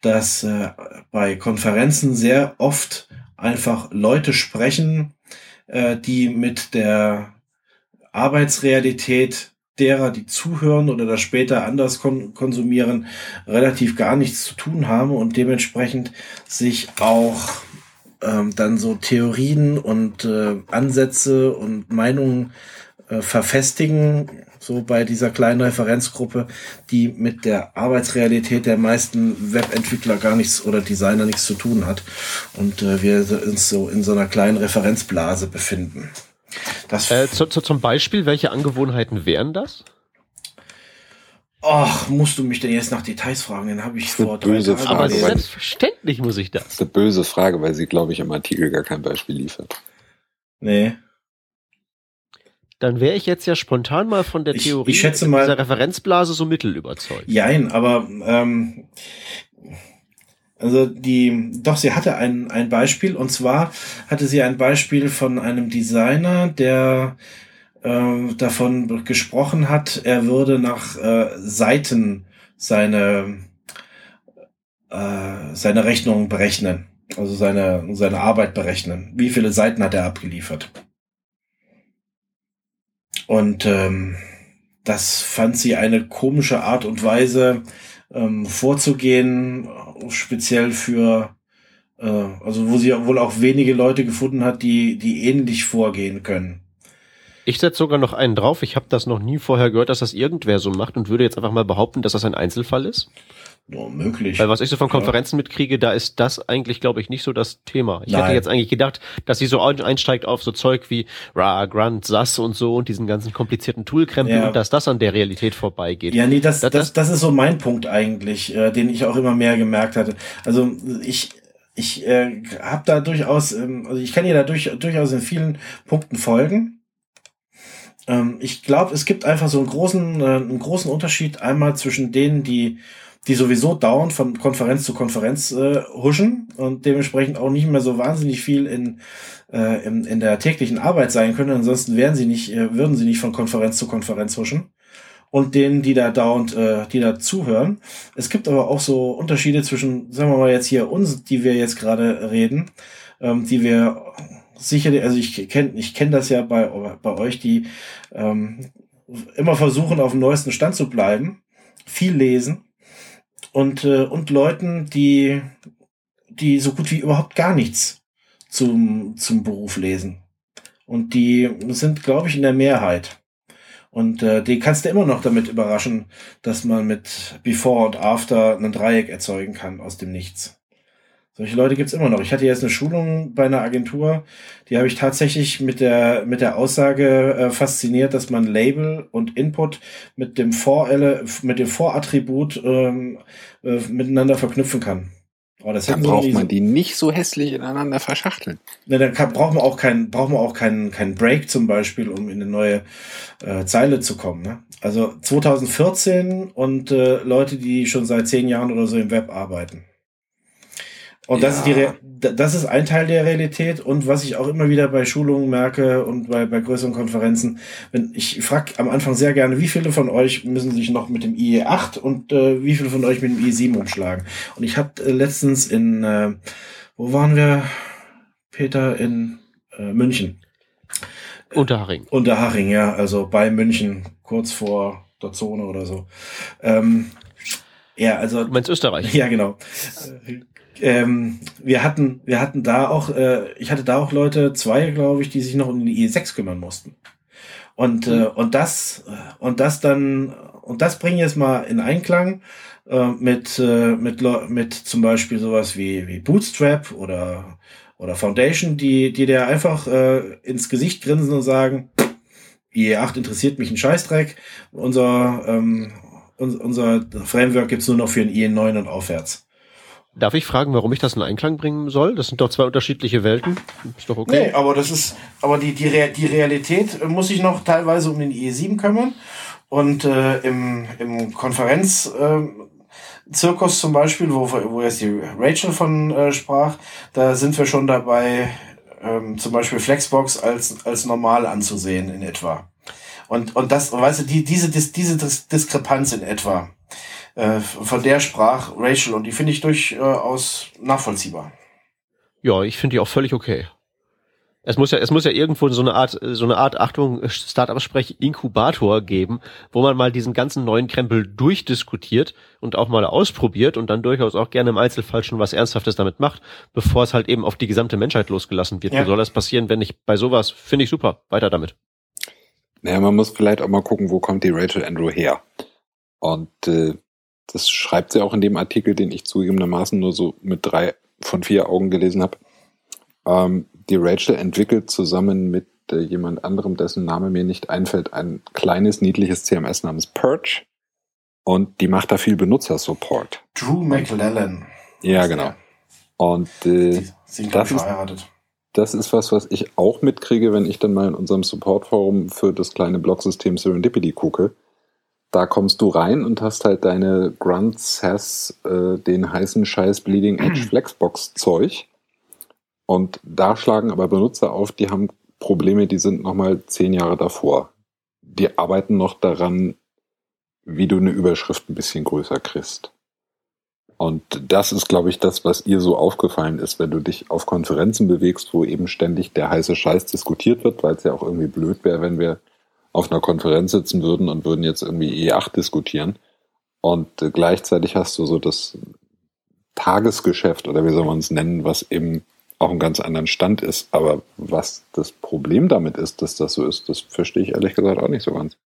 dass äh, bei Konferenzen sehr oft einfach Leute sprechen, äh, die mit der Arbeitsrealität derer, die zuhören oder das später anders kon konsumieren, relativ gar nichts zu tun haben und dementsprechend sich auch ähm, dann so Theorien und äh, Ansätze und Meinungen äh, verfestigen, so bei dieser kleinen Referenzgruppe, die mit der Arbeitsrealität der meisten Webentwickler gar nichts oder Designer nichts zu tun hat. Und äh, wir uns so in so einer kleinen Referenzblase befinden. Das äh, zu, zu, zum Beispiel, welche Angewohnheiten wären das? Ach, musst du mich denn jetzt nach Details fragen? Dann habe ich vor drei böse Tagen Frage, Aber selbstverständlich muss ich das. Das ist eine böse Frage, weil sie, glaube ich, im Artikel gar kein Beispiel liefert. Nee. Dann wäre ich jetzt ja spontan mal von der ich, Theorie ich schätze mal, dieser Referenzblase so mittel überzeugt. Jein, aber ähm, also die, doch, sie hatte ein, ein Beispiel und zwar hatte sie ein Beispiel von einem Designer, der äh, davon gesprochen hat, er würde nach äh, Seiten seine, äh, seine Rechnung berechnen. Also seine, seine Arbeit berechnen. Wie viele Seiten hat er abgeliefert? Und ähm, das fand sie eine komische Art und Weise ähm, vorzugehen, speziell für, äh, also wo sie wohl auch wenige Leute gefunden hat, die, die ähnlich vorgehen können. Ich setze sogar noch einen drauf. Ich habe das noch nie vorher gehört, dass das irgendwer so macht und würde jetzt einfach mal behaupten, dass das ein Einzelfall ist. Ja, möglich. Weil was ich so von Konferenzen ja. mitkriege, da ist das eigentlich, glaube ich, nicht so das Thema. Ich Nein. hätte jetzt eigentlich gedacht, dass sie so einsteigt auf so Zeug wie Ra, Grunt, SAS und so und diesen ganzen komplizierten Toolkrempel ja. und dass das an der Realität vorbeigeht. Ja, nee, das, das, das, das ist so mein Punkt eigentlich, äh, den ich auch immer mehr gemerkt hatte. Also ich, ich äh, habe da durchaus, ähm, also ich kann ihr da durch, durchaus in vielen Punkten folgen. Ähm, ich glaube, es gibt einfach so einen großen, äh, einen großen Unterschied einmal zwischen denen, die die sowieso dauernd von Konferenz zu Konferenz äh, huschen und dementsprechend auch nicht mehr so wahnsinnig viel in, äh, in, in der täglichen Arbeit sein können. Ansonsten wären sie nicht, äh, würden sie nicht von Konferenz zu Konferenz huschen. Und denen, die da dauernd, äh, die da zuhören. Es gibt aber auch so Unterschiede zwischen, sagen wir mal jetzt hier uns, die wir jetzt gerade reden, ähm, die wir sicherlich, also ich kenne ich kenn das ja bei, bei euch, die ähm, immer versuchen, auf dem neuesten Stand zu bleiben, viel lesen und, äh, und Leuten, die, die so gut wie überhaupt gar nichts zum, zum Beruf lesen. Und die sind, glaube ich, in der Mehrheit. Und äh, die kannst du immer noch damit überraschen, dass man mit Before und After ein Dreieck erzeugen kann aus dem Nichts. Solche Leute gibt's immer noch. Ich hatte jetzt eine Schulung bei einer Agentur, die habe ich tatsächlich mit der, mit der Aussage äh, fasziniert, dass man Label und Input mit dem Vor mit dem Vorattribut ähm, äh, miteinander verknüpfen kann. Oh, dann braucht man die nicht so hässlich ineinander verschachteln. Ne, dann kann, braucht man auch keinen, braucht man auch keinen, keinen Break zum Beispiel, um in eine neue äh, Zeile zu kommen. Ne? Also 2014 und äh, Leute, die schon seit zehn Jahren oder so im Web arbeiten. Und das ist die Re das ist ein Teil der Realität und was ich auch immer wieder bei Schulungen merke und bei, bei größeren Konferenzen, wenn ich frage am Anfang sehr gerne, wie viele von euch müssen sich noch mit dem IE8 und äh, wie viele von euch mit dem IE7 umschlagen? Und ich habe äh, letztens in äh, wo waren wir, Peter, in äh, München. Unterhaching. Unterhaching, ja, also bei München, kurz vor der Zone oder so. Ähm, ja, also. Du meinst Österreich? Ja, genau ähm, wir hatten, wir hatten da auch, äh, ich hatte da auch Leute, zwei, glaube ich, die sich noch um die E6 kümmern mussten. Und, mhm. äh, und das, und das dann, und das bringen jetzt mal in Einklang äh, mit, äh, mit, mit zum Beispiel sowas wie, wie Bootstrap oder, oder Foundation, die, die dir einfach äh, ins Gesicht grinsen und sagen, IE8 interessiert mich ein Scheißdreck. Unser, ähm, unser Framework gibt's nur noch für ein IE9 und aufwärts. Darf ich fragen, warum ich das in Einklang bringen soll? Das sind doch zwei unterschiedliche Welten. Ist doch okay. Nee, aber das ist, aber die, die, Re die Realität äh, muss sich noch teilweise um den IE7 kümmern. Und äh, im, im Konferenz äh, Zirkus zum Beispiel, wo, wo jetzt die Rachel von äh, sprach, da sind wir schon dabei, ähm, zum Beispiel Flexbox als, als normal anzusehen in etwa. Und, und das, weißt du, die, diese, diese Diskrepanz in etwa, äh, von der sprach Rachel und die finde ich durchaus nachvollziehbar. Ja, ich finde die auch völlig okay. Es muss ja, es muss ja irgendwo so eine Art, so eine Art, Achtung, Startup-Sprech Inkubator geben, wo man mal diesen ganzen neuen Krempel durchdiskutiert und auch mal ausprobiert und dann durchaus auch gerne im Einzelfall schon was Ernsthaftes damit macht, bevor es halt eben auf die gesamte Menschheit losgelassen wird. Ja. Wie soll das passieren, wenn nicht bei sowas? Finde ich super. Weiter damit. Naja, man muss vielleicht auch mal gucken, wo kommt die Rachel Andrew her? Und äh, das schreibt sie auch in dem Artikel, den ich zugegebenermaßen nur so mit drei von vier Augen gelesen habe. Ähm, die Rachel entwickelt zusammen mit äh, jemand anderem, dessen Name mir nicht einfällt, ein kleines, niedliches CMS namens Perch. Und die macht da viel Benutzersupport. Drew McLellan. Ja, genau. Und äh, sind das, ist, das ist was, was ich auch mitkriege, wenn ich dann mal in unserem Supportforum für das kleine Blogsystem Serendipity gucke da kommst du rein und hast halt deine Grunts, Has, äh, den heißen Scheiß Bleeding Edge Flexbox Zeug. Und da schlagen aber Benutzer auf, die haben Probleme, die sind nochmal zehn Jahre davor. Die arbeiten noch daran, wie du eine Überschrift ein bisschen größer kriegst. Und das ist, glaube ich, das, was ihr so aufgefallen ist, wenn du dich auf Konferenzen bewegst, wo eben ständig der heiße Scheiß diskutiert wird, weil es ja auch irgendwie blöd wäre, wenn wir auf einer Konferenz sitzen würden und würden jetzt irgendwie E8 diskutieren. Und gleichzeitig hast du so das Tagesgeschäft oder wie soll man es nennen, was eben auch einen ganz anderen Stand ist. Aber was das Problem damit ist, dass das so ist, das verstehe ich ehrlich gesagt auch nicht so ganz.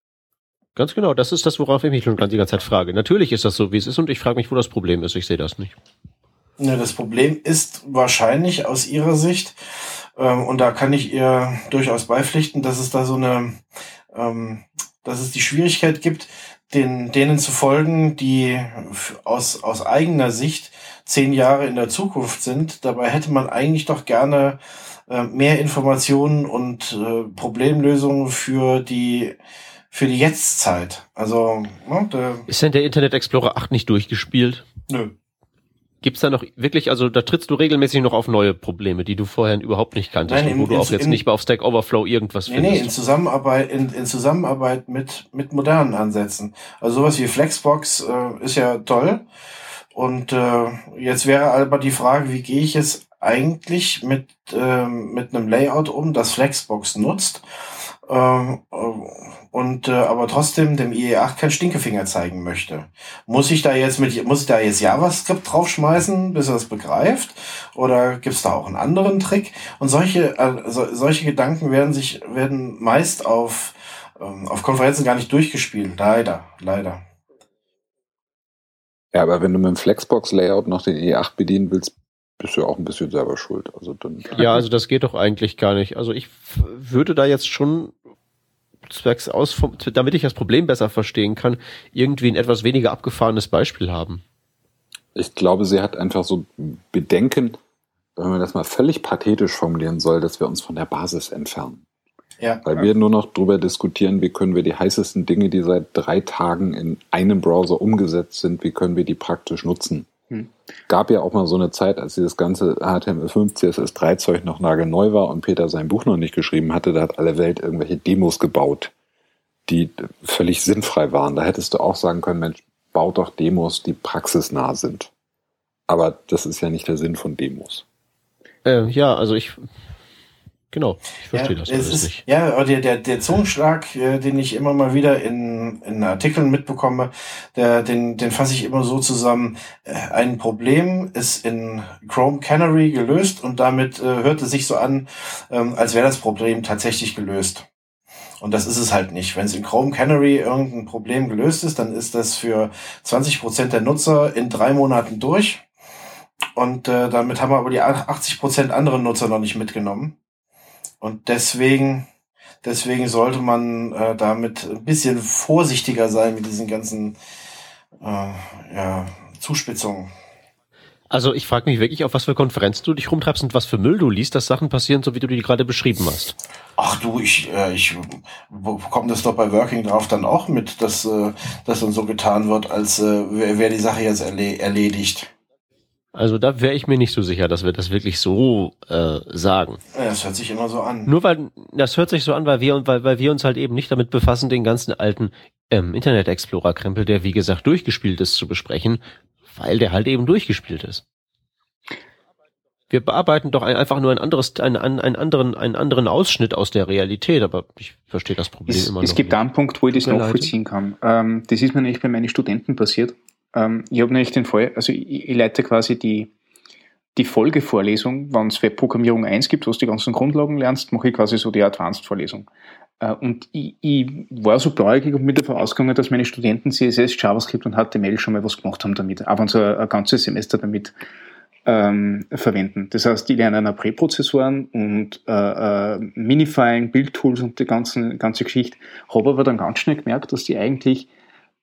Ganz genau, das ist das, worauf ich mich schon die ganze Zeit frage. Natürlich ist das so, wie es ist, und ich frage mich, wo das Problem ist. Ich sehe das nicht. Ja, das Problem ist wahrscheinlich aus Ihrer Sicht, ähm, und da kann ich ihr durchaus beipflichten, dass es da so eine, ähm, dass es die Schwierigkeit gibt, den, denen zu folgen, die aus, aus eigener Sicht zehn Jahre in der Zukunft sind. Dabei hätte man eigentlich doch gerne äh, mehr Informationen und äh, Problemlösungen für die für die Jetztzeit. Also, ne, ist denn der Internet Explorer 8 nicht durchgespielt? Nö. Gibt's da noch wirklich, also da trittst du regelmäßig noch auf neue Probleme, die du vorher überhaupt nicht kanntest Nein, in, wo du auch jetzt in, nicht mehr auf Stack Overflow irgendwas nee, findest? Nee, in Zusammenarbeit, in, in Zusammenarbeit mit, mit modernen Ansätzen. Also sowas wie Flexbox äh, ist ja toll. Und äh, jetzt wäre aber die Frage, wie gehe ich es eigentlich mit, äh, mit einem Layout um, das Flexbox nutzt ähm, äh, und äh, aber trotzdem dem IE8 kein Stinkefinger zeigen möchte. Muss ich da jetzt mit muss ich da jetzt JavaScript draufschmeißen, bis er es begreift? Oder gibt's da auch einen anderen Trick? Und solche äh, so, solche Gedanken werden sich werden meist auf ähm, auf Konferenzen gar nicht durchgespielt. Leider, leider. Ja, aber wenn du mit dem Flexbox-Layout noch den E8 bedienen willst, bist du auch ein bisschen selber schuld. Also dann ja, also das geht doch eigentlich gar nicht. Also ich würde da jetzt schon zwecks aus, damit ich das Problem besser verstehen kann, irgendwie ein etwas weniger abgefahrenes Beispiel haben. Ich glaube, sie hat einfach so Bedenken, wenn man das mal völlig pathetisch formulieren soll, dass wir uns von der Basis entfernen. Ja, Weil ja. wir nur noch darüber diskutieren, wie können wir die heißesten Dinge, die seit drei Tagen in einem Browser umgesetzt sind, wie können wir die praktisch nutzen. Hm. Gab ja auch mal so eine Zeit, als dieses ganze HTML5, CSS3 Zeug noch nagelneu war und Peter sein Buch noch nicht geschrieben hatte, da hat alle Welt irgendwelche Demos gebaut, die völlig sinnfrei waren. Da hättest du auch sagen können, Mensch, baut doch Demos, die praxisnah sind. Aber das ist ja nicht der Sinn von Demos. Äh, ja, also ich Genau, ich verstehe ja, das alles ist, nicht. Ja, aber der, der, der Zungenschlag, äh, den ich immer mal wieder in, in Artikeln mitbekomme, der, den, den fasse ich immer so zusammen. Äh, ein Problem ist in Chrome Canary gelöst und damit äh, hört es sich so an, ähm, als wäre das Problem tatsächlich gelöst. Und das ist es halt nicht. Wenn es in Chrome Canary irgendein Problem gelöst ist, dann ist das für 20 Prozent der Nutzer in drei Monaten durch. Und äh, damit haben wir aber die 80 Prozent anderen Nutzer noch nicht mitgenommen. Und deswegen, deswegen sollte man äh, damit ein bisschen vorsichtiger sein mit diesen ganzen äh, ja, Zuspitzungen. Also ich frage mich wirklich, auf was für Konferenzen du dich rumtreibst und was für Müll du liest, dass Sachen passieren, so wie du die gerade beschrieben hast. Ach du, ich, äh, ich bekomme das doch bei Working drauf dann auch mit, dass, äh, dass dann so getan wird, als äh, wäre die Sache jetzt erle erledigt. Also da wäre ich mir nicht so sicher, dass wir das wirklich so äh, sagen. Ja, das hört sich immer so an. Nur weil das hört sich so an, weil wir weil, weil wir uns halt eben nicht damit befassen, den ganzen alten ähm, Internet Explorer Krempel, der wie gesagt durchgespielt ist, zu besprechen, weil der halt eben durchgespielt ist. Wir bearbeiten doch einfach nur ein anderes, einen, einen anderen, einen anderen Ausschnitt aus der Realität, aber ich verstehe das Problem es, immer es noch. Es gibt nicht. einen Punkt, wo ich das nachvollziehen kann. Ähm, das ist mir nämlich bei meinen Studenten passiert. Ähm, ich habe nämlich den Fall, also ich, ich leite quasi die, die Folgevorlesung, wenn es Webprogrammierung 1 gibt, wo du die ganzen Grundlagen lernst, mache ich quasi so die Advanced-Vorlesung. Äh, und ich, ich war so blauäugig und mit davon ausgegangen, dass meine Studenten CSS, JavaScript und HTML schon mal was gemacht haben damit, auch wenn sie ein, ein ganzes Semester damit ähm, verwenden. Das heißt, die lernen auch Präprozessoren und äh, äh, Minifiling, Bildtools und die ganze, ganze Geschichte. Habe aber dann ganz schnell gemerkt, dass die eigentlich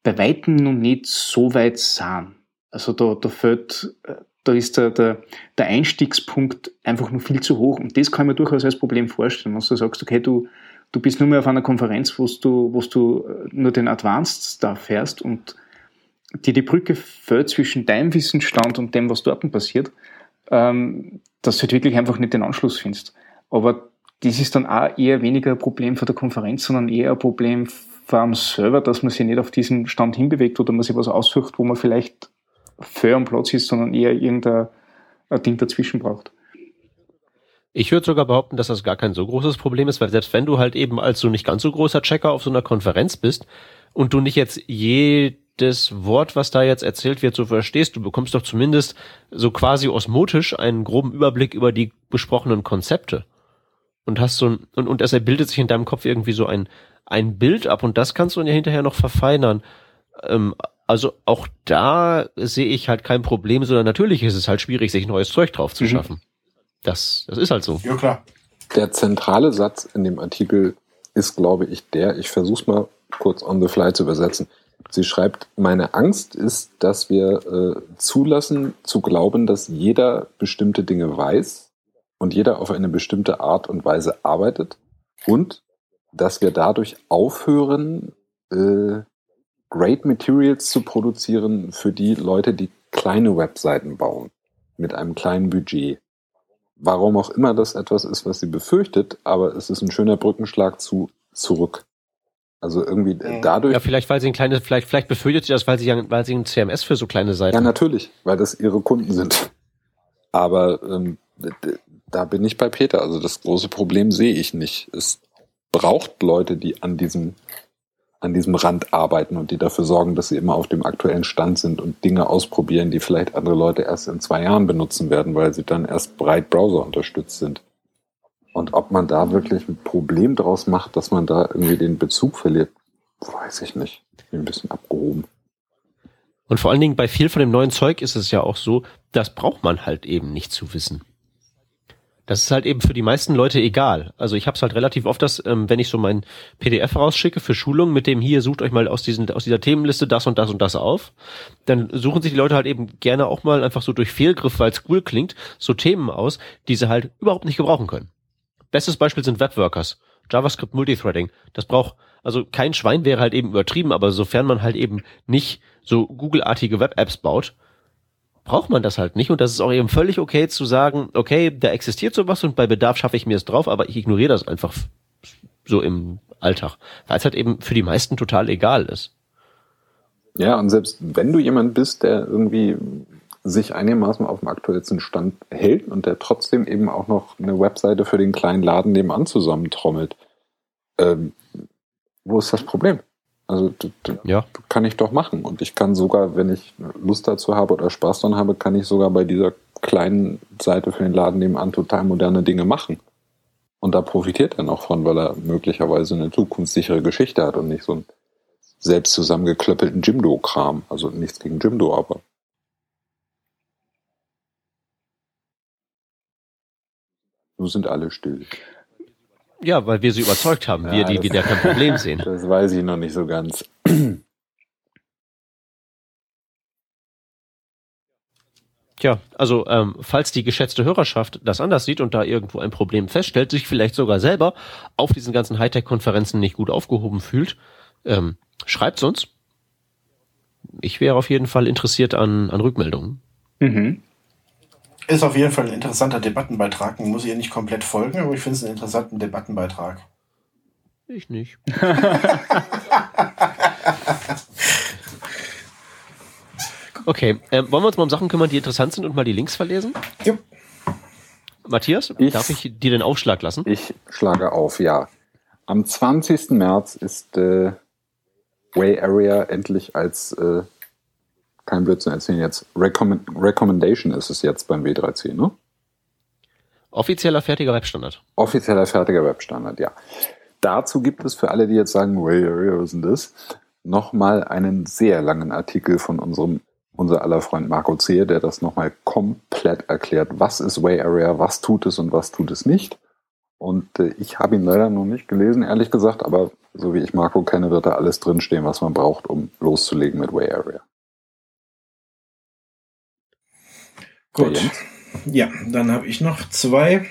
bei Weitem noch nicht so weit sind. Also da, da fällt, da ist der, der, der Einstiegspunkt einfach nur viel zu hoch. Und das kann ich mir durchaus als Problem vorstellen. Wenn du sagst, okay, du, du bist nur mehr auf einer Konferenz, wo du, du nur den Advanced Stuff fährst und dir die Brücke fällt zwischen deinem Wissensstand und dem, was dort passiert, ähm, dass du halt wirklich einfach nicht den Anschluss findest. Aber das ist dann auch eher weniger ein Problem für der Konferenz, sondern eher ein Problem vor allem dass man sich nicht auf diesen Stand hinbewegt oder man sich was aussucht, wo man vielleicht für am Platz ist, sondern eher irgendein Ding dazwischen braucht. Ich würde sogar behaupten, dass das gar kein so großes Problem ist, weil selbst wenn du halt eben als so nicht ganz so großer Checker auf so einer Konferenz bist und du nicht jetzt jedes Wort, was da jetzt erzählt wird, so verstehst, du bekommst doch zumindest so quasi osmotisch einen groben Überblick über die besprochenen Konzepte. Und hast so ein, und, und deshalb bildet sich in deinem Kopf irgendwie so ein, ein Bild ab und das kannst du dann ja hinterher noch verfeinern. Ähm, also auch da sehe ich halt kein Problem, sondern natürlich ist es halt schwierig, sich neues Zeug drauf zu mhm. schaffen. Das, das ist halt so. Ja, klar. Der zentrale Satz in dem Artikel ist, glaube ich, der, ich versuche es mal kurz on the fly zu übersetzen. Sie schreibt, meine Angst ist, dass wir äh, zulassen zu glauben, dass jeder bestimmte Dinge weiß und jeder auf eine bestimmte Art und Weise arbeitet und dass wir dadurch aufhören, äh, Great Materials zu produzieren für die Leute, die kleine Webseiten bauen mit einem kleinen Budget warum auch immer das etwas ist, was sie befürchtet, aber es ist ein schöner Brückenschlag zu zurück. Also irgendwie dadurch. Ja, vielleicht, weil sie ein kleines, vielleicht, vielleicht befürchtet sie das, weil sie, weil sie ein CMS für so kleine Seiten. Ja, natürlich, weil das ihre Kunden sind. Aber ähm, da bin ich bei Peter. Also das große Problem sehe ich nicht. Es braucht Leute, die an diesem an diesem Rand arbeiten und die dafür sorgen, dass sie immer auf dem aktuellen Stand sind und Dinge ausprobieren, die vielleicht andere Leute erst in zwei Jahren benutzen werden, weil sie dann erst breit Browser unterstützt sind. Und ob man da wirklich ein Problem draus macht, dass man da irgendwie den Bezug verliert, weiß ich nicht. Bin ein bisschen abgehoben. Und vor allen Dingen bei viel von dem neuen Zeug ist es ja auch so, das braucht man halt eben nicht zu wissen das ist halt eben für die meisten Leute egal. Also ich habe es halt relativ oft, dass ähm, wenn ich so mein PDF rausschicke für Schulungen mit dem hier sucht euch mal aus diesen aus dieser Themenliste das und das und das auf, dann suchen sich die Leute halt eben gerne auch mal einfach so durch Fehlgriff, weil es cool klingt, so Themen aus, die sie halt überhaupt nicht gebrauchen können. Bestes Beispiel sind Webworkers. JavaScript Multithreading. Das braucht, also kein Schwein wäre halt eben übertrieben, aber sofern man halt eben nicht so Google-artige Web-Apps baut, braucht man das halt nicht und das ist auch eben völlig okay zu sagen, okay, da existiert sowas und bei Bedarf schaffe ich mir es drauf, aber ich ignoriere das einfach so im Alltag, weil es halt eben für die meisten total egal ist. Ja, und selbst wenn du jemand bist, der irgendwie sich einigermaßen auf dem aktuellsten Stand hält und der trotzdem eben auch noch eine Webseite für den kleinen Laden nebenan zusammentrommelt, ähm, wo ist das Problem? Also ja. kann ich doch machen. Und ich kann sogar, wenn ich Lust dazu habe oder Spaß daran habe, kann ich sogar bei dieser kleinen Seite für den Laden nebenan total moderne Dinge machen. Und da profitiert er noch von, weil er möglicherweise eine zukunftssichere Geschichte hat und nicht so einen selbst zusammengeklöppelten Jimdo-Kram. Also nichts gegen Jimdo, aber. Nun sind alle still. Ja, weil wir sie überzeugt haben, ja, wir, die wieder kein Problem sehen. Das weiß ich noch nicht so ganz. Tja, also ähm, falls die geschätzte Hörerschaft das anders sieht und da irgendwo ein Problem feststellt, sich vielleicht sogar selber auf diesen ganzen Hightech-Konferenzen nicht gut aufgehoben fühlt, ähm, schreibt's uns. Ich wäre auf jeden Fall interessiert an, an Rückmeldungen. Mhm. Ist auf jeden Fall ein interessanter Debattenbeitrag. Man muss ihr nicht komplett folgen, aber ich finde es einen interessanten Debattenbeitrag. Ich nicht. okay, äh, wollen wir uns mal um Sachen kümmern, die interessant sind und mal die Links verlesen? Ja. Matthias, ich, darf ich dir den Aufschlag lassen? Ich schlage auf, ja. Am 20. März ist äh, Way Area endlich als äh, kein Blödsinn erzählen jetzt. Recommend Recommendation ist es jetzt beim W3C, ne? Offizieller fertiger Webstandard. Offizieller fertiger Webstandard, ja. Dazu gibt es für alle, die jetzt sagen, was ist denn das? Nochmal einen sehr langen Artikel von unserem, unser aller Freund Marco Zehe, der das nochmal komplett erklärt. Was ist Way Area, was tut es und was tut es nicht? Und äh, ich habe ihn leider noch nicht gelesen, ehrlich gesagt, aber so wie ich Marco kenne, wird da alles drinstehen, was man braucht, um loszulegen mit Way Area. Gut. Ja, dann habe ich noch zwei.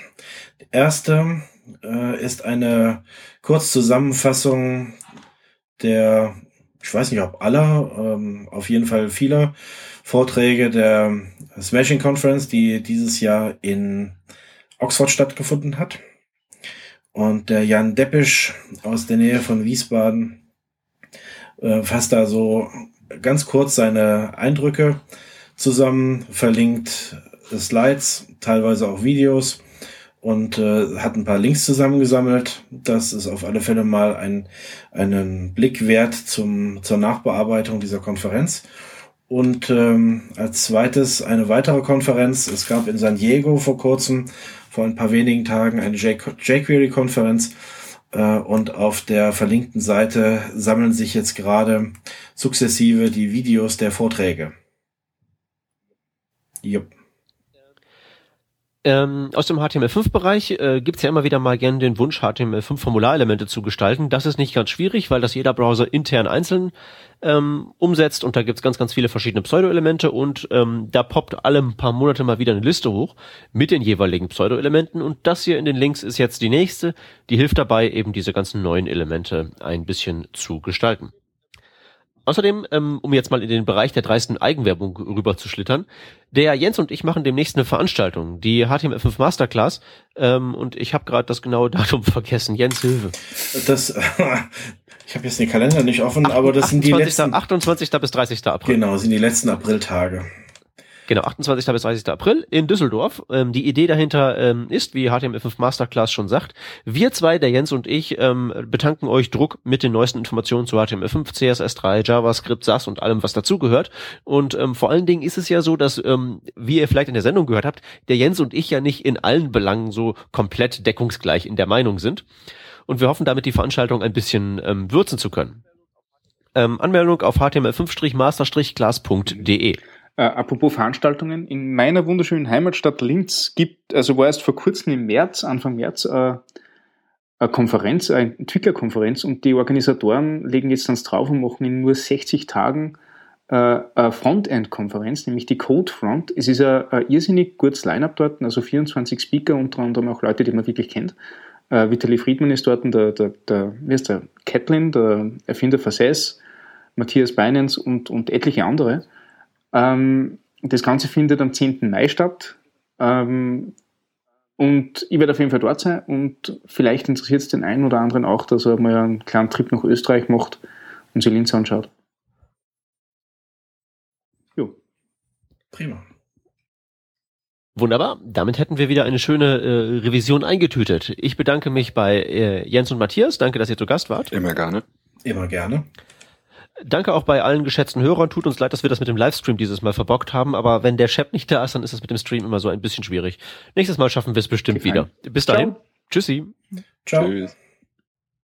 Die erste äh, ist eine Kurzzusammenfassung der, ich weiß nicht, ob aller, ähm, auf jeden Fall vieler Vorträge der Smashing Conference, die dieses Jahr in Oxford stattgefunden hat. Und der Jan Deppisch aus der Nähe von Wiesbaden äh, fasst da so ganz kurz seine Eindrücke zusammen, verlinkt Slides, teilweise auch Videos und äh, hat ein paar Links zusammengesammelt. Das ist auf alle Fälle mal ein, einen Blick wert zum, zur Nachbearbeitung dieser Konferenz. Und ähm, als zweites eine weitere Konferenz. Es gab in San Diego vor kurzem, vor ein paar wenigen Tagen, eine jQuery-Konferenz. Äh, und auf der verlinkten Seite sammeln sich jetzt gerade sukzessive die Videos der Vorträge. Jupp. Ähm, aus dem HTML5-Bereich äh, gibt es ja immer wieder mal gerne den Wunsch, HTML5-Formularelemente zu gestalten. Das ist nicht ganz schwierig, weil das jeder Browser intern einzeln ähm, umsetzt und da gibt's ganz, ganz viele verschiedene Pseudo-Elemente und ähm, da poppt alle ein paar Monate mal wieder eine Liste hoch mit den jeweiligen Pseudo-Elementen und das hier in den Links ist jetzt die nächste, die hilft dabei, eben diese ganzen neuen Elemente ein bisschen zu gestalten. Außerdem, ähm, um jetzt mal in den Bereich der dreisten Eigenwerbung rüber zu schlittern, der Jens und ich machen demnächst eine Veranstaltung, die HTML5 Masterclass, ähm, und ich habe gerade das genaue Datum vergessen. Jens, Hilfe. Das, ich habe jetzt den Kalender nicht offen, aber das 28, sind die letzten... 28. bis 30. April. Genau, sind die letzten Apriltage. Genau, 28. bis 30. April in Düsseldorf. Ähm, die Idee dahinter ähm, ist, wie HTML5 Masterclass schon sagt, wir zwei, der Jens und ich, ähm, betanken euch Druck mit den neuesten Informationen zu HTML5, CSS3, JavaScript, SAS und allem, was dazugehört. Und ähm, vor allen Dingen ist es ja so, dass, ähm, wie ihr vielleicht in der Sendung gehört habt, der Jens und ich ja nicht in allen Belangen so komplett deckungsgleich in der Meinung sind. Und wir hoffen damit die Veranstaltung ein bisschen ähm, würzen zu können. Ähm, Anmeldung auf html5-master-class.de. Äh, apropos Veranstaltungen, in meiner wunderschönen Heimatstadt Linz gibt, also war erst vor kurzem im März, Anfang März, äh, eine Konferenz, eine Entwicklerkonferenz und die Organisatoren legen jetzt ans drauf und machen in nur 60 Tagen äh, eine Frontend-Konferenz, nämlich die Code Front. Es ist ein, ein irrsinnig gutes Line-Up dort, also 24 Speaker, unter anderem auch Leute, die man wirklich kennt. Äh, Vitali Friedman ist dort, der, der, der, wie heißt der, Catlin, der Erfinder von SES, Matthias Beinens und, und etliche andere. Ähm, das Ganze findet am 10. Mai statt. Ähm, und ich werde auf jeden Fall dort sein und vielleicht interessiert es den einen oder anderen auch, dass er mal einen kleinen Trip nach Österreich macht und sich Linz anschaut. Jo. Prima. Wunderbar. Damit hätten wir wieder eine schöne äh, Revision eingetütet. Ich bedanke mich bei äh, Jens und Matthias. Danke, dass ihr zu Gast wart. Immer gerne. Immer gerne. Danke auch bei allen geschätzten Hörern. Tut uns leid, dass wir das mit dem Livestream dieses Mal verbockt haben, aber wenn der Chef nicht da ist, dann ist es mit dem Stream immer so ein bisschen schwierig. Nächstes Mal schaffen wir es bestimmt wieder. Bis dahin. Ciao. Tschüssi. Ciao. Tschüss.